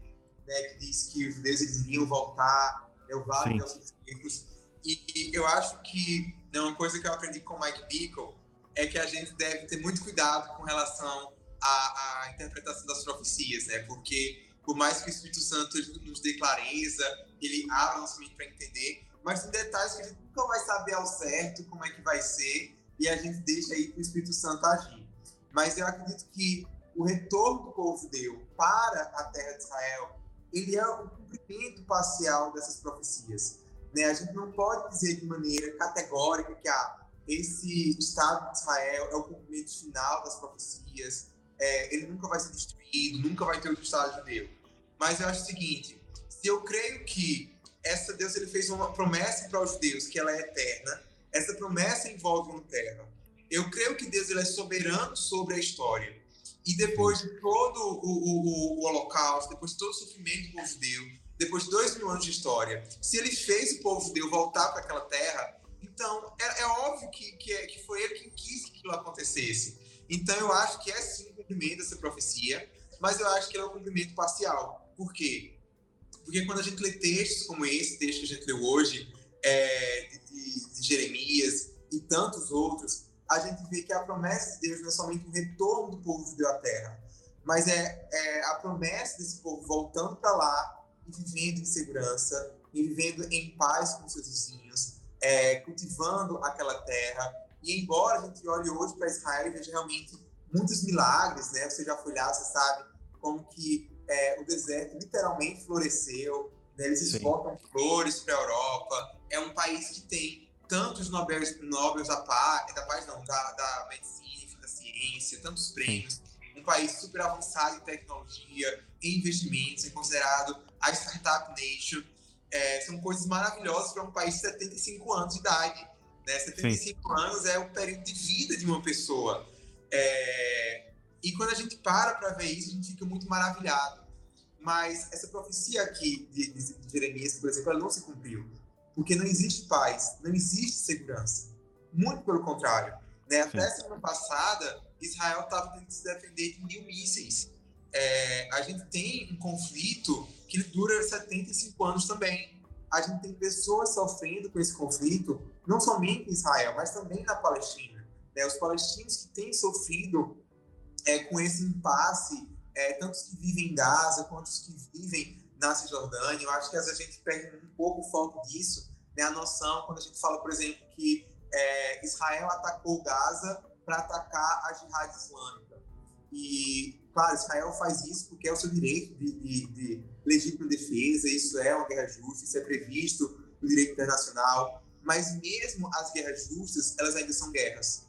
né, que diz que os judeus eles iriam voltar, é o vale dos ricos. E, e, eu acho que né, uma coisa que eu aprendi com Mike Bickle é que a gente deve ter muito cuidado com relação à, à interpretação das profecias, né? Porque por mais que o Espírito Santo nos dê clareza, ele abra nossa mente para entender, mas tem detalhes que a gente nunca vai saber ao certo como é que vai ser e a gente deixa aí para o Espírito Santo agir. Mas eu acredito que o retorno do povo judeu para a terra de Israel, ele é o cumprimento parcial dessas profecias. Né? A gente não pode dizer de maneira categórica que ah, esse Estado de Israel é o cumprimento final das profecias, é, ele nunca vai ser destruído, nunca vai ter outro Estado judeu. Mas eu acho o seguinte, se eu creio que essa Deus ele fez uma promessa para os judeus que ela é eterna, essa promessa envolve uma terra. Eu creio que Deus ele é soberano sobre a história. E depois de todo o, o, o, holocausto, depois de todo o sofrimento do povo judeu, depois de dois mil anos de história, se ele fez o povo judeu voltar para aquela terra, então é, é óbvio que, que, é, que, foi ele quem quis que aquilo acontecesse. Então eu acho que é sim um cumprimento dessa profecia, mas eu acho que é um cumprimento parcial. Por quê? Porque quando a gente lê textos como esse, texto que a gente leu hoje, é, de, de, Jeremias e tantos outros, a gente vê que a promessa de Deus não é somente o retorno do povo judeu à terra, mas é, é a promessa desse povo voltando para lá e vivendo em segurança, e vivendo em paz com seus vizinhos, é, cultivando aquela terra. E embora a gente olhe hoje para Israel e veja realmente muitos milagres, né? Você já foi lá, você sabe como que é, o deserto literalmente floresceu, né? eles exportam flores para a Europa, é um país que tem tantos Nobel, Nobel da paz, da paz não, da, da medicina, da ciência, tantos prêmios, Sim. um país super avançado em tecnologia, em investimentos, é considerado a Startup Nation. É, são coisas maravilhosas para um país de 75 anos de idade. Né? 75 Sim. anos é o período de vida de uma pessoa. É, e quando a gente para para ver isso, a gente fica muito maravilhado. Mas essa profecia aqui de, de, de Jeremias, por exemplo, ela não se cumpriu porque não existe paz, não existe segurança. Muito pelo contrário. Né? Até semana passada, Israel estava tentando se defender de mil mísseis. É, a gente tem um conflito que dura 75 anos também. A gente tem pessoas sofrendo com esse conflito, não somente em Israel, mas também na Palestina. Né? Os palestinos que têm sofrido é, com esse impasse, é, tanto os que vivem em Gaza quanto os que vivem na Cisjordânia. Eu acho que às vezes a gente perde um pouco o foco disso, né? a noção, quando a gente fala, por exemplo, que é, Israel atacou Gaza para atacar a jihad islâmica. E, claro, Israel faz isso porque é o seu direito de, de, de legítima defesa, isso é uma guerra justa, isso é previsto no direito internacional. Mas mesmo as guerras justas, elas ainda são guerras.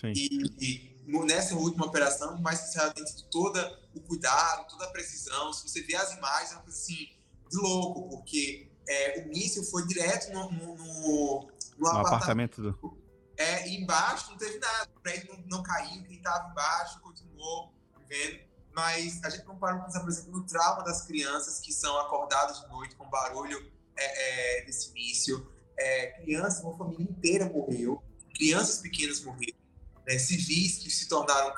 Sim. E, e nessa última operação, mais que Israel tem tido todo o cuidado, toda a precisão, se você vê as imagens, é uma coisa assim, de louco, porque é, o míssil foi direto no, no, no, no apartamento, do... é, embaixo não teve nada, o prédio não, não caiu, quem estava embaixo continuou vivendo. Mas a gente não para pensar, por exemplo, no trauma das crianças que são acordadas de noite com barulho é, é, desse início. É, crianças, uma família inteira morreu, crianças pequenas morreram, né, civis que se tornaram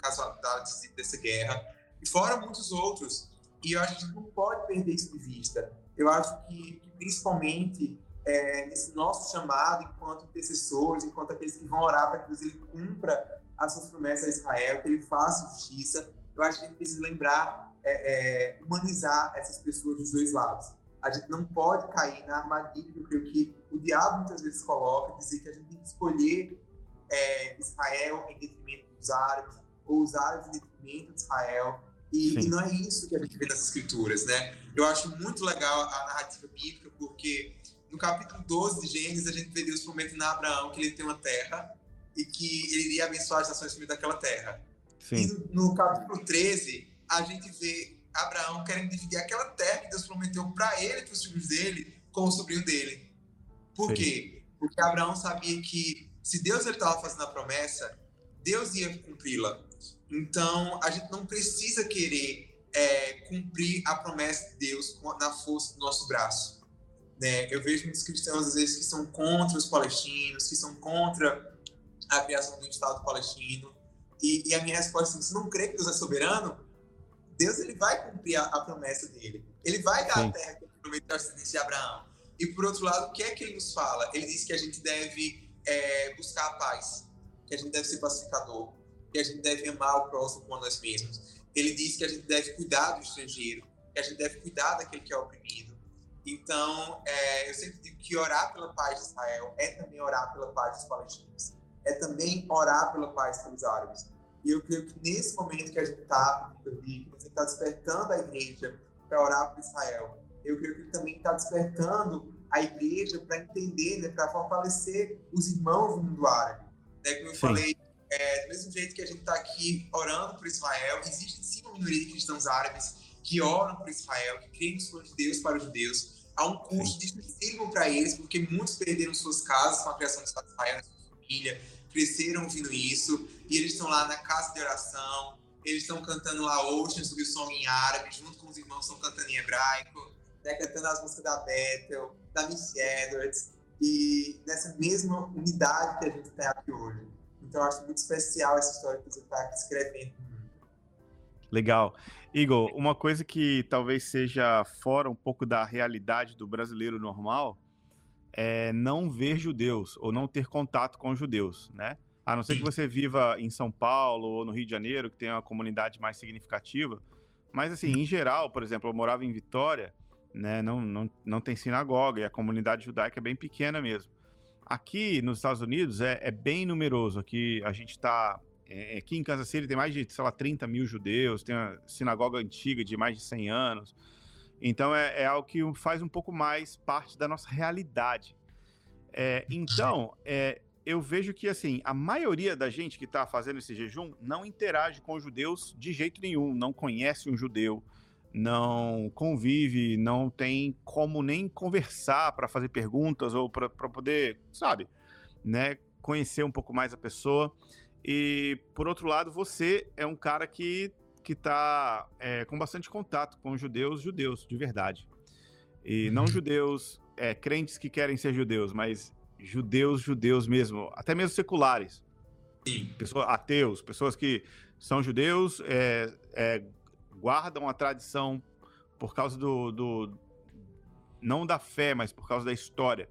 casualidades dessa guerra, e fora muitos outros. E eu acho que a gente não pode perder isso de vista. Eu acho que, principalmente é, esse nosso chamado enquanto intercessores, enquanto aqueles que vão orar para que Deus ele cumpra as suas promessas a Israel, que ele faça justiça, eu acho que a gente precisa lembrar, é, é, humanizar essas pessoas dos dois lados. A gente não pode cair na armadilha creio que o diabo muitas vezes coloca, dizer que a gente tem que escolher é, Israel em detrimento dos árabes, ou os árabes em detrimento de Israel. E, e, não é isso que a gente vê nas escrituras, né? Eu acho muito legal a narrativa bíblica, porque no capítulo 12 de Gênesis, a gente vê Deus prometendo a Abraão que ele tem uma terra e que ele iria abençoar as nações por daquela terra. Sim. E no, no capítulo 13, a gente vê Abraão querendo dividir aquela terra que Deus prometeu para ele e para os filhos dele com o sobrinho dele. Por Sim. quê? Porque Abraão sabia que se Deus estava fazendo a promessa, Deus ia cumpri-la. Então, a gente não precisa querer é, cumprir a promessa de Deus na força do nosso braço. Né? Eu vejo muitos cristãos, às vezes, que são contra os palestinos, que são contra a criação do Estado palestino. E, e a minha resposta é: se não crê que Deus é soberano, Deus ele vai cumprir a, a promessa dele. Ele vai dar Sim. a terra que ele prometeu aos descendentes de Abraão. E, por outro lado, o que é que ele nos fala? Ele diz que a gente deve é, buscar a paz, que a gente deve ser pacificador, que a gente deve amar o próximo como nós mesmos. Ele diz que a gente deve cuidar do estrangeiro, que a gente deve cuidar daquele que é oprimido então, é, eu sempre digo que orar pela paz de Israel é também orar pela paz dos palestinos, é também orar pela paz pelos árabes. E eu creio que nesse momento que a gente está, que você está despertando a igreja para orar por Israel, eu creio que também está despertando a igreja para entender, né, para fortalecer os irmãos do mundo árabe. Né, como eu Sim. falei, é, do mesmo jeito que a gente está aqui orando por Israel, existe sim uma minoria de cristãos árabes que oram por Israel, que creem no sonho de Deus para os judeus. Há um custo dificílimo para eles, porque muitos perderam suas casas com a criação do Estado de Israel, sua família, cresceram ouvindo isso, e eles estão lá na casa de oração, eles estão cantando lá Ocean sobre o som em árabe, junto com os irmãos estão cantando em hebraico, né, cantando as músicas da Bethel, da Miss Edwards, e nessa mesma unidade que a gente tem aqui hoje. Então, eu acho muito especial essa história que você está escrevendo. Legal. Igor, uma coisa que talvez seja fora um pouco da realidade do brasileiro normal é não ver judeus ou não ter contato com judeus, né? A não ser que você viva em São Paulo ou no Rio de Janeiro, que tem uma comunidade mais significativa. Mas, assim, em geral, por exemplo, eu morava em Vitória, né? Não, não, não tem sinagoga e a comunidade judaica é bem pequena mesmo. Aqui nos Estados Unidos é, é bem numeroso. Aqui a gente está é, aqui em Kansas City tem mais de, sei lá, 30 mil judeus, tem uma sinagoga antiga de mais de 100 anos. Então é, é algo que faz um pouco mais parte da nossa realidade. É, então, é, eu vejo que assim a maioria da gente que está fazendo esse jejum não interage com judeus de jeito nenhum, não conhece um judeu, não convive, não tem como nem conversar para fazer perguntas ou para poder, sabe, né, conhecer um pouco mais a pessoa. E, por outro lado, você é um cara que, que tá é, com bastante contato com judeus, judeus, de verdade. E uhum. não judeus, é, crentes que querem ser judeus, mas judeus, judeus mesmo, até mesmo seculares. Sim. Pessoas, ateus, pessoas que são judeus, é, guardam a tradição por causa do, do, não da fé, mas por causa da história.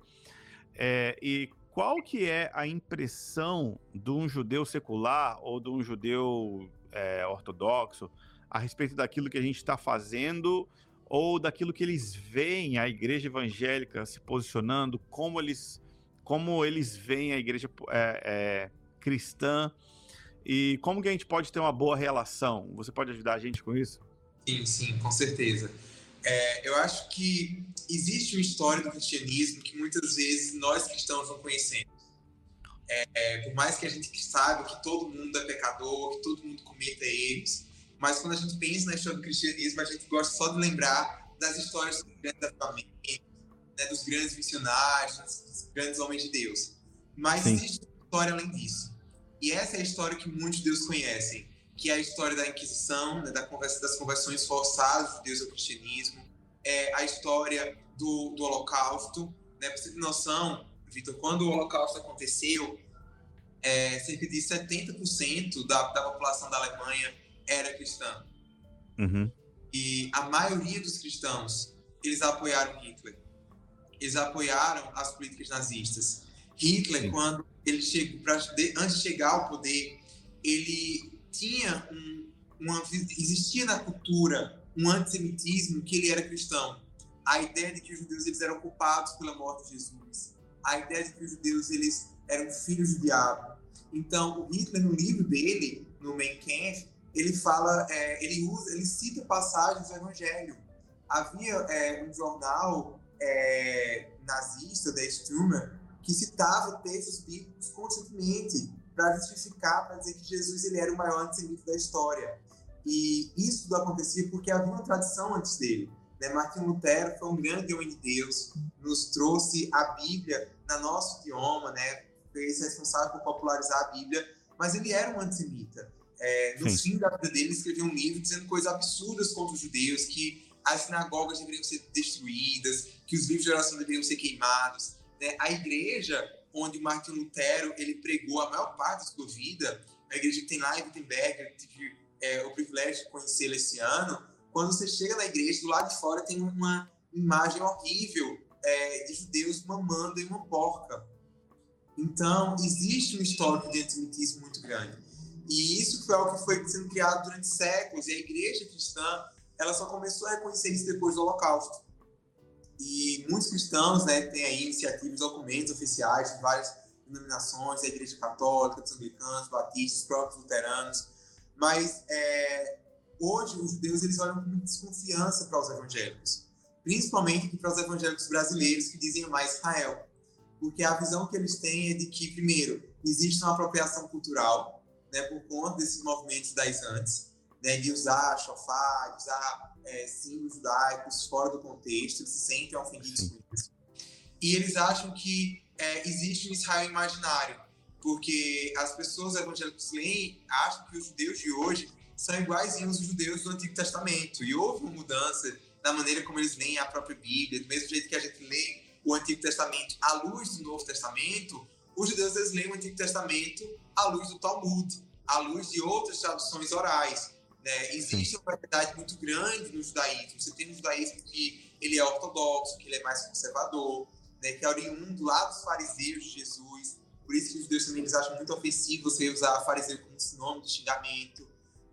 É, e qual que é a impressão de um judeu secular ou de um judeu é, ortodoxo a respeito daquilo que a gente está fazendo ou daquilo que eles veem a igreja evangélica se posicionando, como eles, como eles veem a igreja é, é, cristã e como que a gente pode ter uma boa relação? Você pode ajudar a gente com isso? Sim, sim, com certeza. É, eu acho que existe uma história do cristianismo que muitas vezes nós cristãos não conhecemos. É, é, por mais que a gente saiba que todo mundo é pecador, que todo mundo cometa erros, mas quando a gente pensa na história do cristianismo, a gente gosta só de lembrar das histórias dos grandes avivamentos, né, dos grandes missionários, dos grandes homens de Deus. Mas Sim. existe uma história além disso. E essa é a história que muitos judeus conhecem, que é a história da Inquisição, né, da conversa, das conversões forçadas dos judeus ao cristianismo, é a história do, do Holocausto. Né? Para você ter noção, Vitor, quando o Holocausto aconteceu, é, cerca de 70% da, da população da Alemanha era cristã. Uhum. E a maioria dos cristãos, eles apoiaram Hitler. Eles apoiaram as políticas nazistas. Hitler, Sim. quando ele chegou, de, antes de chegar ao poder, ele tinha um, uma, existia na cultura um antissemitismo que ele era cristão. A ideia de que os judeus eles eram culpados pela morte de Jesus. A ideia de que os judeus eles eram filhos do diabo. Então, o Hitler, no livro dele, no Mein Kampf, ele fala, é, ele usa, ele cita passagens do Evangelho. Havia é, um jornal é, nazista, da Sturmer, que citava textos bíblicos constantemente para justificar, para dizer que Jesus ele era o maior antissemita da história. E isso tudo acontecia porque havia uma tradição antes dele. Né? Martin Lutero foi um grande homem de Deus, nos trouxe a Bíblia no nosso idioma, né? fez responsável por popularizar a Bíblia, mas ele era um antissemita. É, no Sim. fim da vida dele, ele escreveu um livro dizendo coisas absurdas contra os judeus, que as sinagogas deveriam ser destruídas, que os livros de oração deveriam ser queimados. Né? A igreja onde Martin Lutero ele pregou a maior parte da sua vida, a igreja que tem lá em Wittenberg, eu tive é, o privilégio de conhecê-la esse ano. Quando você chega na igreja, do lado de fora tem uma imagem horrível é, de judeus mamando em uma porca. Então, existe um histórico de antissemitismo muito grande. E isso foi algo que foi sendo criado durante séculos. E a igreja cristã, ela só começou a reconhecer isso depois do Holocausto. E muitos cristãos, né, têm aí iniciativas, documentos oficiais de várias denominações, a igreja católica, dos anglicanos, batistas, próprios luteranos. Mas é, hoje os judeus eles olham com desconfiança para os evangélicos, principalmente para os evangélicos brasileiros que dizem mais Israel porque a visão que eles têm é de que, primeiro, existe uma apropriação cultural, né, por conta desses movimentos das antes, né, de usar chofar, de usar é, símbolos judaicos fora do contexto, eles se sentem ofendidos com isso. E eles acham que é, existe um Israel imaginário, porque as pessoas evangélicas leem, acham que os judeus de hoje são iguaizinhos aos judeus do Antigo Testamento, e houve uma mudança na maneira como eles leem a própria Bíblia, do mesmo jeito que a gente lê o Antigo Testamento à luz do Novo Testamento, os judeus eles leem o Antigo Testamento à luz do Talmud, à luz de outras traduções orais. Né? Existe Sim. uma variedade muito grande no judaísmo. Você tem um judaísmo que ele é ortodoxo, que ele é mais conservador, né? que é oriundo lá dos fariseus de Jesus. Por isso que os judeus também eles acham muito ofensivo você usar fariseu como sinônimo de xingamento.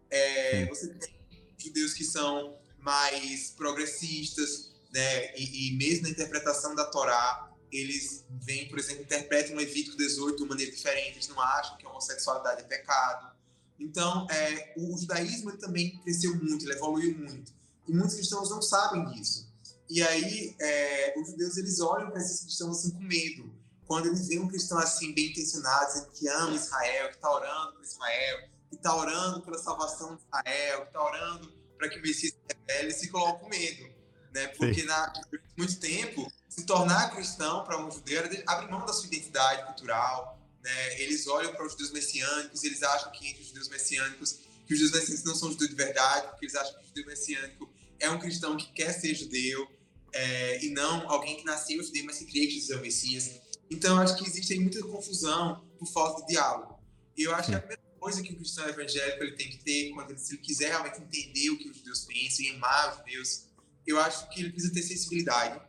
É, você tem judeus que são mais progressistas, né? E, e, mesmo na interpretação da Torá, eles vêm, por exemplo, interpretam Levítico 18 de uma maneira diferente, eles não acham que a homossexualidade é pecado. Então, é, o judaísmo também cresceu muito, ele evoluiu muito. E muitos cristãos não sabem disso. E aí, é, os judeus, eles olham para esses cristãos assim com medo. Quando eles veem um cristão assim, bem intencionado, dizendo que ama Israel, que está orando por Israel, que está orando pela salvação de Israel, que está orando para que o Messias se revele, eles se colocam com medo né? Porque na, durante muito tempo, se tornar cristão para um judeu era abrir mão da sua identidade cultural, né? Eles olham para os judeus messiânicos, eles acham que entre os judeus messiânicos, que os judeus messiânicos não são judeus de verdade, porque eles acham que o judeu messiânico é um cristão que quer ser judeu é, e não alguém que nasceu judeu, mas que crê que Jesus é o Messias. Então, eu acho que existe muita confusão por falta de diálogo. E eu acho que a primeira coisa que o cristão evangélico ele tem que ter, quando ele, se ele quiser realmente entender o que os judeus pensam e amar os judeus, eu acho que ele precisa ter sensibilidade.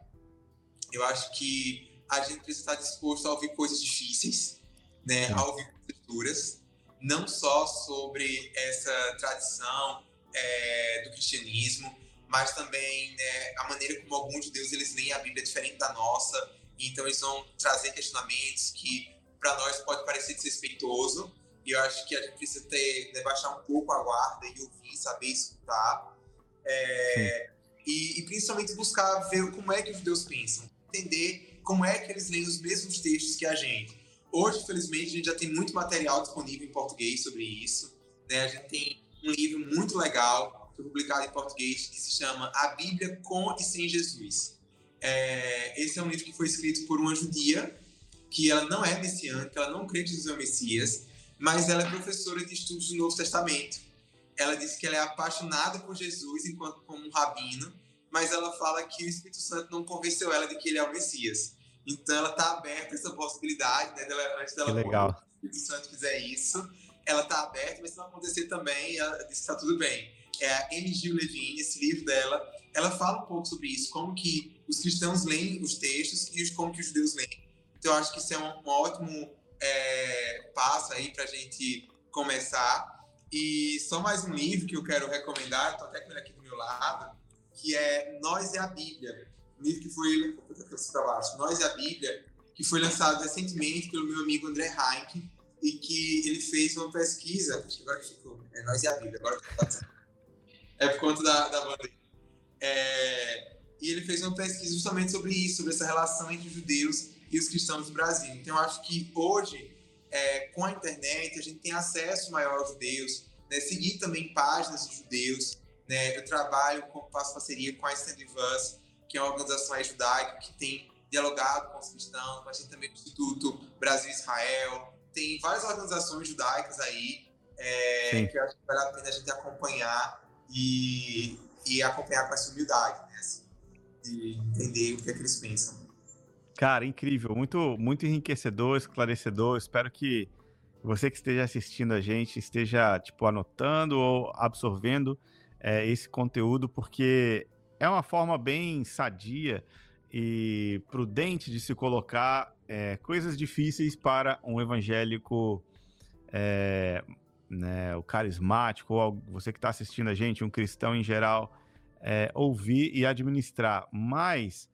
Eu acho que a gente precisa estar disposto a ouvir coisas difíceis, né? A ouvir coisas duras, não só sobre essa tradição é, do cristianismo, mas também né, a maneira como alguns judeus eles leem a Bíblia diferente da nossa, então eles vão trazer questionamentos que para nós pode parecer desrespeitoso, e eu acho que a gente precisa ter, né, baixar um pouco a guarda e ouvir, saber escutar. É, e, e, principalmente buscar ver como é que os judeus pensam, entender como é que eles leem os mesmos textos que a gente. Hoje, felizmente, a gente já tem muito material disponível em português sobre isso. Né? A gente tem um livro muito legal, publicado em português, que se chama A Bíblia com e Sem Jesus. É, esse é um livro que foi escrito por uma judia que ela não é messiânica, ela não crê que Jesus é o Messias, mas ela é professora de estudos do Novo Testamento. Ela disse que ela é apaixonada por Jesus enquanto como um rabino, mas ela fala que o Espírito Santo não convenceu ela de que ele é o Messias. Então ela está aberta a essa possibilidade, né? Dela, antes dela que legal. o Espírito Santo fizer isso, ela está aberta, mas se não acontecer também, ela disse que está tudo bem. É a Amy Gil Levine, esse livro dela, ela fala um pouco sobre isso, como que os cristãos leem os textos e como que os judeus leem. Então, eu acho que isso é um, um ótimo é, passo aí para a gente começar. E só mais um livro que eu quero recomendar, estou até com ele aqui do meu lado, que é Nós e a Bíblia. Um livro que foi. Nós e a Bíblia, que foi lançado recentemente pelo meu amigo André Heinck, e que ele fez uma pesquisa. Agora que ficou. É Nós e a Bíblia, agora É por conta da, da bandeira. É, e ele fez uma pesquisa justamente sobre isso, sobre essa relação entre os judeus e os cristãos do Brasil. Então, eu acho que hoje, é, com a internet, a gente tem acesso maior aos judeus, né, seguir também páginas de judeus. Né, eu trabalho, faço parceria com a Stand Us, que é uma organização judaica que tem dialogado com os cristãos, mas tem também o Instituto Brasil-Israel, tem várias organizações judaicas aí é, que eu acho que vale a pena a gente acompanhar e, e acompanhar com essa humildade, né, assim, de entender o que, é que eles pensam. Cara, incrível, muito, muito enriquecedor, esclarecedor. Espero que você que esteja assistindo a gente esteja tipo anotando ou absorvendo é, esse conteúdo, porque é uma forma bem sadia e prudente de se colocar é, coisas difíceis para um evangélico, é, né, o carismático, ou você que está assistindo a gente, um cristão em geral, é, ouvir e administrar. Mas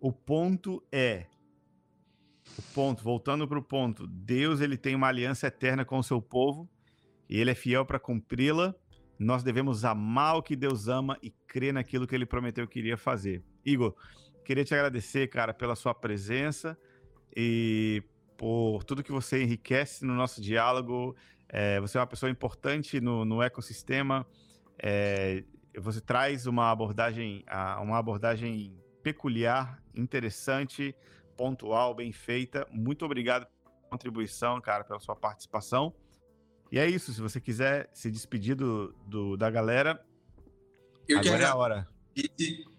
o ponto é, o ponto, voltando para o ponto, Deus ele tem uma aliança eterna com o seu povo e ele é fiel para cumpri-la. Nós devemos amar o que Deus ama e crer naquilo que ele prometeu que iria fazer. Igor, queria te agradecer, cara, pela sua presença e por tudo que você enriquece no nosso diálogo. É, você é uma pessoa importante no, no ecossistema. É, você traz uma abordagem, uma abordagem peculiar, interessante, pontual, bem feita. Muito obrigado pela contribuição, cara, pela sua participação. E é isso. Se você quiser se despedir do, do da galera, eu agora quero... é a hora.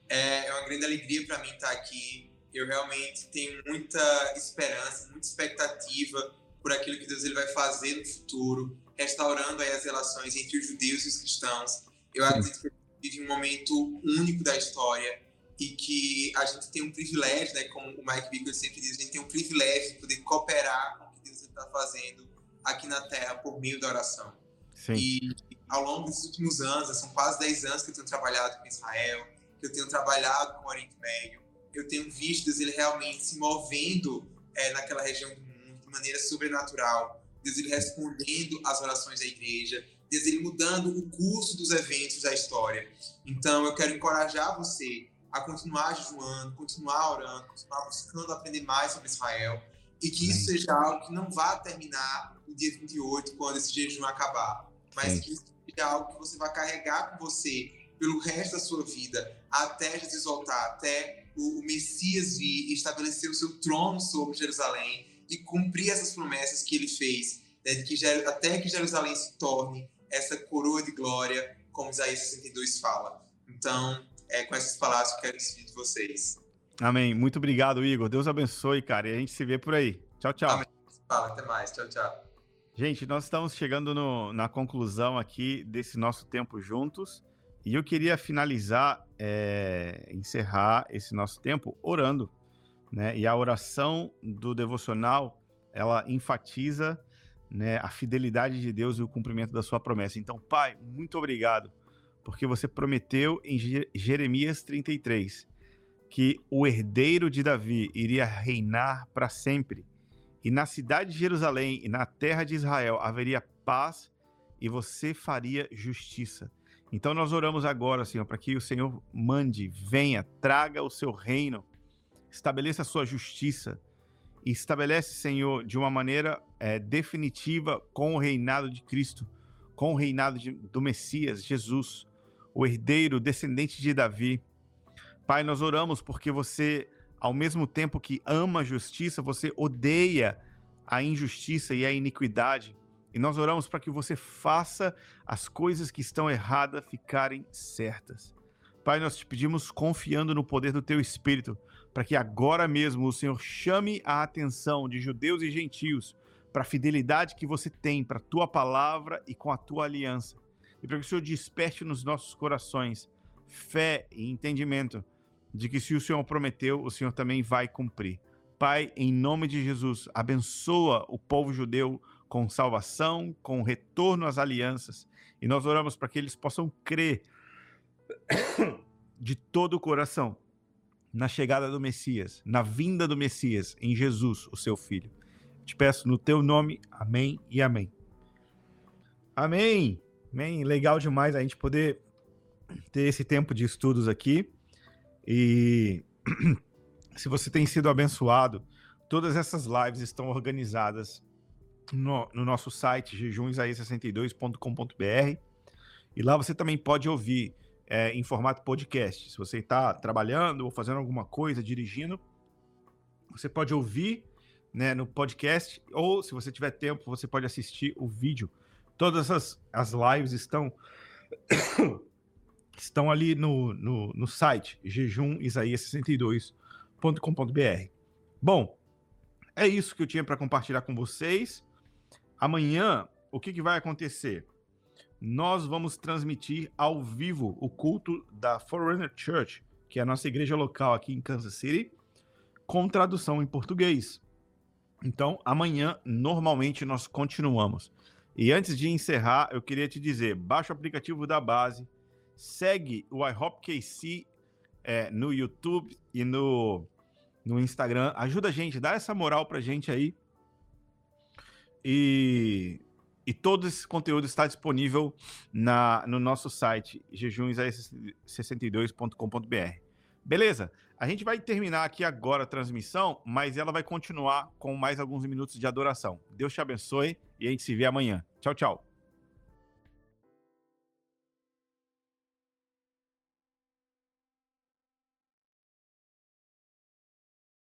É, é uma grande alegria para mim estar aqui. Eu realmente tenho muita esperança, muita expectativa por aquilo que Deus ele vai fazer no futuro, restaurando as relações entre os judeus e os cristãos. Eu acredito que vive um momento único da história e que a gente tem um privilégio, né, como o Mike Bickle sempre diz, a gente tem um privilégio de poder cooperar com o que Deus está fazendo aqui na Terra por meio da oração. Sim. E ao longo desses últimos anos, são quase 10 anos que eu tenho trabalhado com Israel, que eu tenho trabalhado com o Oriente Médio, eu tenho visto Deus ele realmente se movendo é, naquela região do mundo de maneira sobrenatural, Deus ele respondendo às orações da igreja, Deus ele mudando o curso dos eventos da história. Então eu quero encorajar você a continuar jejuando, continuar orando, continuar buscando aprender mais sobre Israel e que isso seja algo que não vá terminar no dia 28, quando esse jejum acabar, mas que isso seja algo que você vai carregar com você pelo resto da sua vida, até Jesus voltar, até o, Messias vir e estabelecer o seu trono sobre Jerusalém e cumprir essas promessas que ele fez, né, que, até que Jerusalém se torne essa coroa de glória, como Isaías 62 fala. Então, é, com essas palavras que eu quero despedir de vocês. Amém. Muito obrigado, Igor. Deus abençoe, cara. E a gente se vê por aí. Tchau, tchau. Amém. Fala, até mais. Tchau, tchau. Gente, nós estamos chegando no, na conclusão aqui desse nosso tempo juntos. E eu queria finalizar, é, encerrar esse nosso tempo orando. Né? E a oração do devocional, ela enfatiza né, a fidelidade de Deus e o cumprimento da sua promessa. Então, Pai, muito obrigado porque você prometeu em Jeremias 33 que o herdeiro de Davi iria reinar para sempre. E na cidade de Jerusalém e na terra de Israel haveria paz e você faria justiça. Então nós oramos agora, Senhor, para que o Senhor mande, venha, traga o seu reino, estabeleça a sua justiça e estabelece, Senhor, de uma maneira é, definitiva com o reinado de Cristo, com o reinado de, do Messias, Jesus o herdeiro, descendente de Davi. Pai, nós oramos porque você ao mesmo tempo que ama a justiça, você odeia a injustiça e a iniquidade. E nós oramos para que você faça as coisas que estão erradas ficarem certas. Pai, nós te pedimos confiando no poder do teu espírito, para que agora mesmo o Senhor chame a atenção de judeus e gentios para a fidelidade que você tem para a tua palavra e com a tua aliança. E para que o Senhor desperte nos nossos corações fé e entendimento de que se o Senhor prometeu, o Senhor também vai cumprir. Pai, em nome de Jesus, abençoa o povo judeu com salvação, com retorno às alianças. E nós oramos para que eles possam crer de todo o coração na chegada do Messias, na vinda do Messias, em Jesus, o seu filho. Te peço no teu nome, amém e amém. Amém. Amém. Legal demais a gente poder ter esse tempo de estudos aqui. E (clears throat) se você tem sido abençoado, todas essas lives estão organizadas no, no nosso site jejumsaí62.com.br e lá você também pode ouvir é, em formato podcast. Se você está trabalhando ou fazendo alguma coisa, dirigindo, você pode ouvir né, no podcast ou, se você tiver tempo, você pode assistir o vídeo. Todas as, as lives estão estão ali no, no, no site jejumisaías62.com.br. Bom, é isso que eu tinha para compartilhar com vocês. Amanhã, o que, que vai acontecer? Nós vamos transmitir ao vivo o culto da Forerunner Church, que é a nossa igreja local aqui em Kansas City, com tradução em português. Então, amanhã, normalmente, nós continuamos. E antes de encerrar, eu queria te dizer: baixa o aplicativo da base, segue o iHopKC é, no YouTube e no, no Instagram. Ajuda a gente, dá essa moral pra gente aí. E, e todo esse conteúdo está disponível na, no nosso site, jejuns62.com.br. Beleza? A gente vai terminar aqui agora a transmissão, mas ela vai continuar com mais alguns minutos de adoração. Deus te abençoe e a gente se vê amanhã. Tchau, tchau.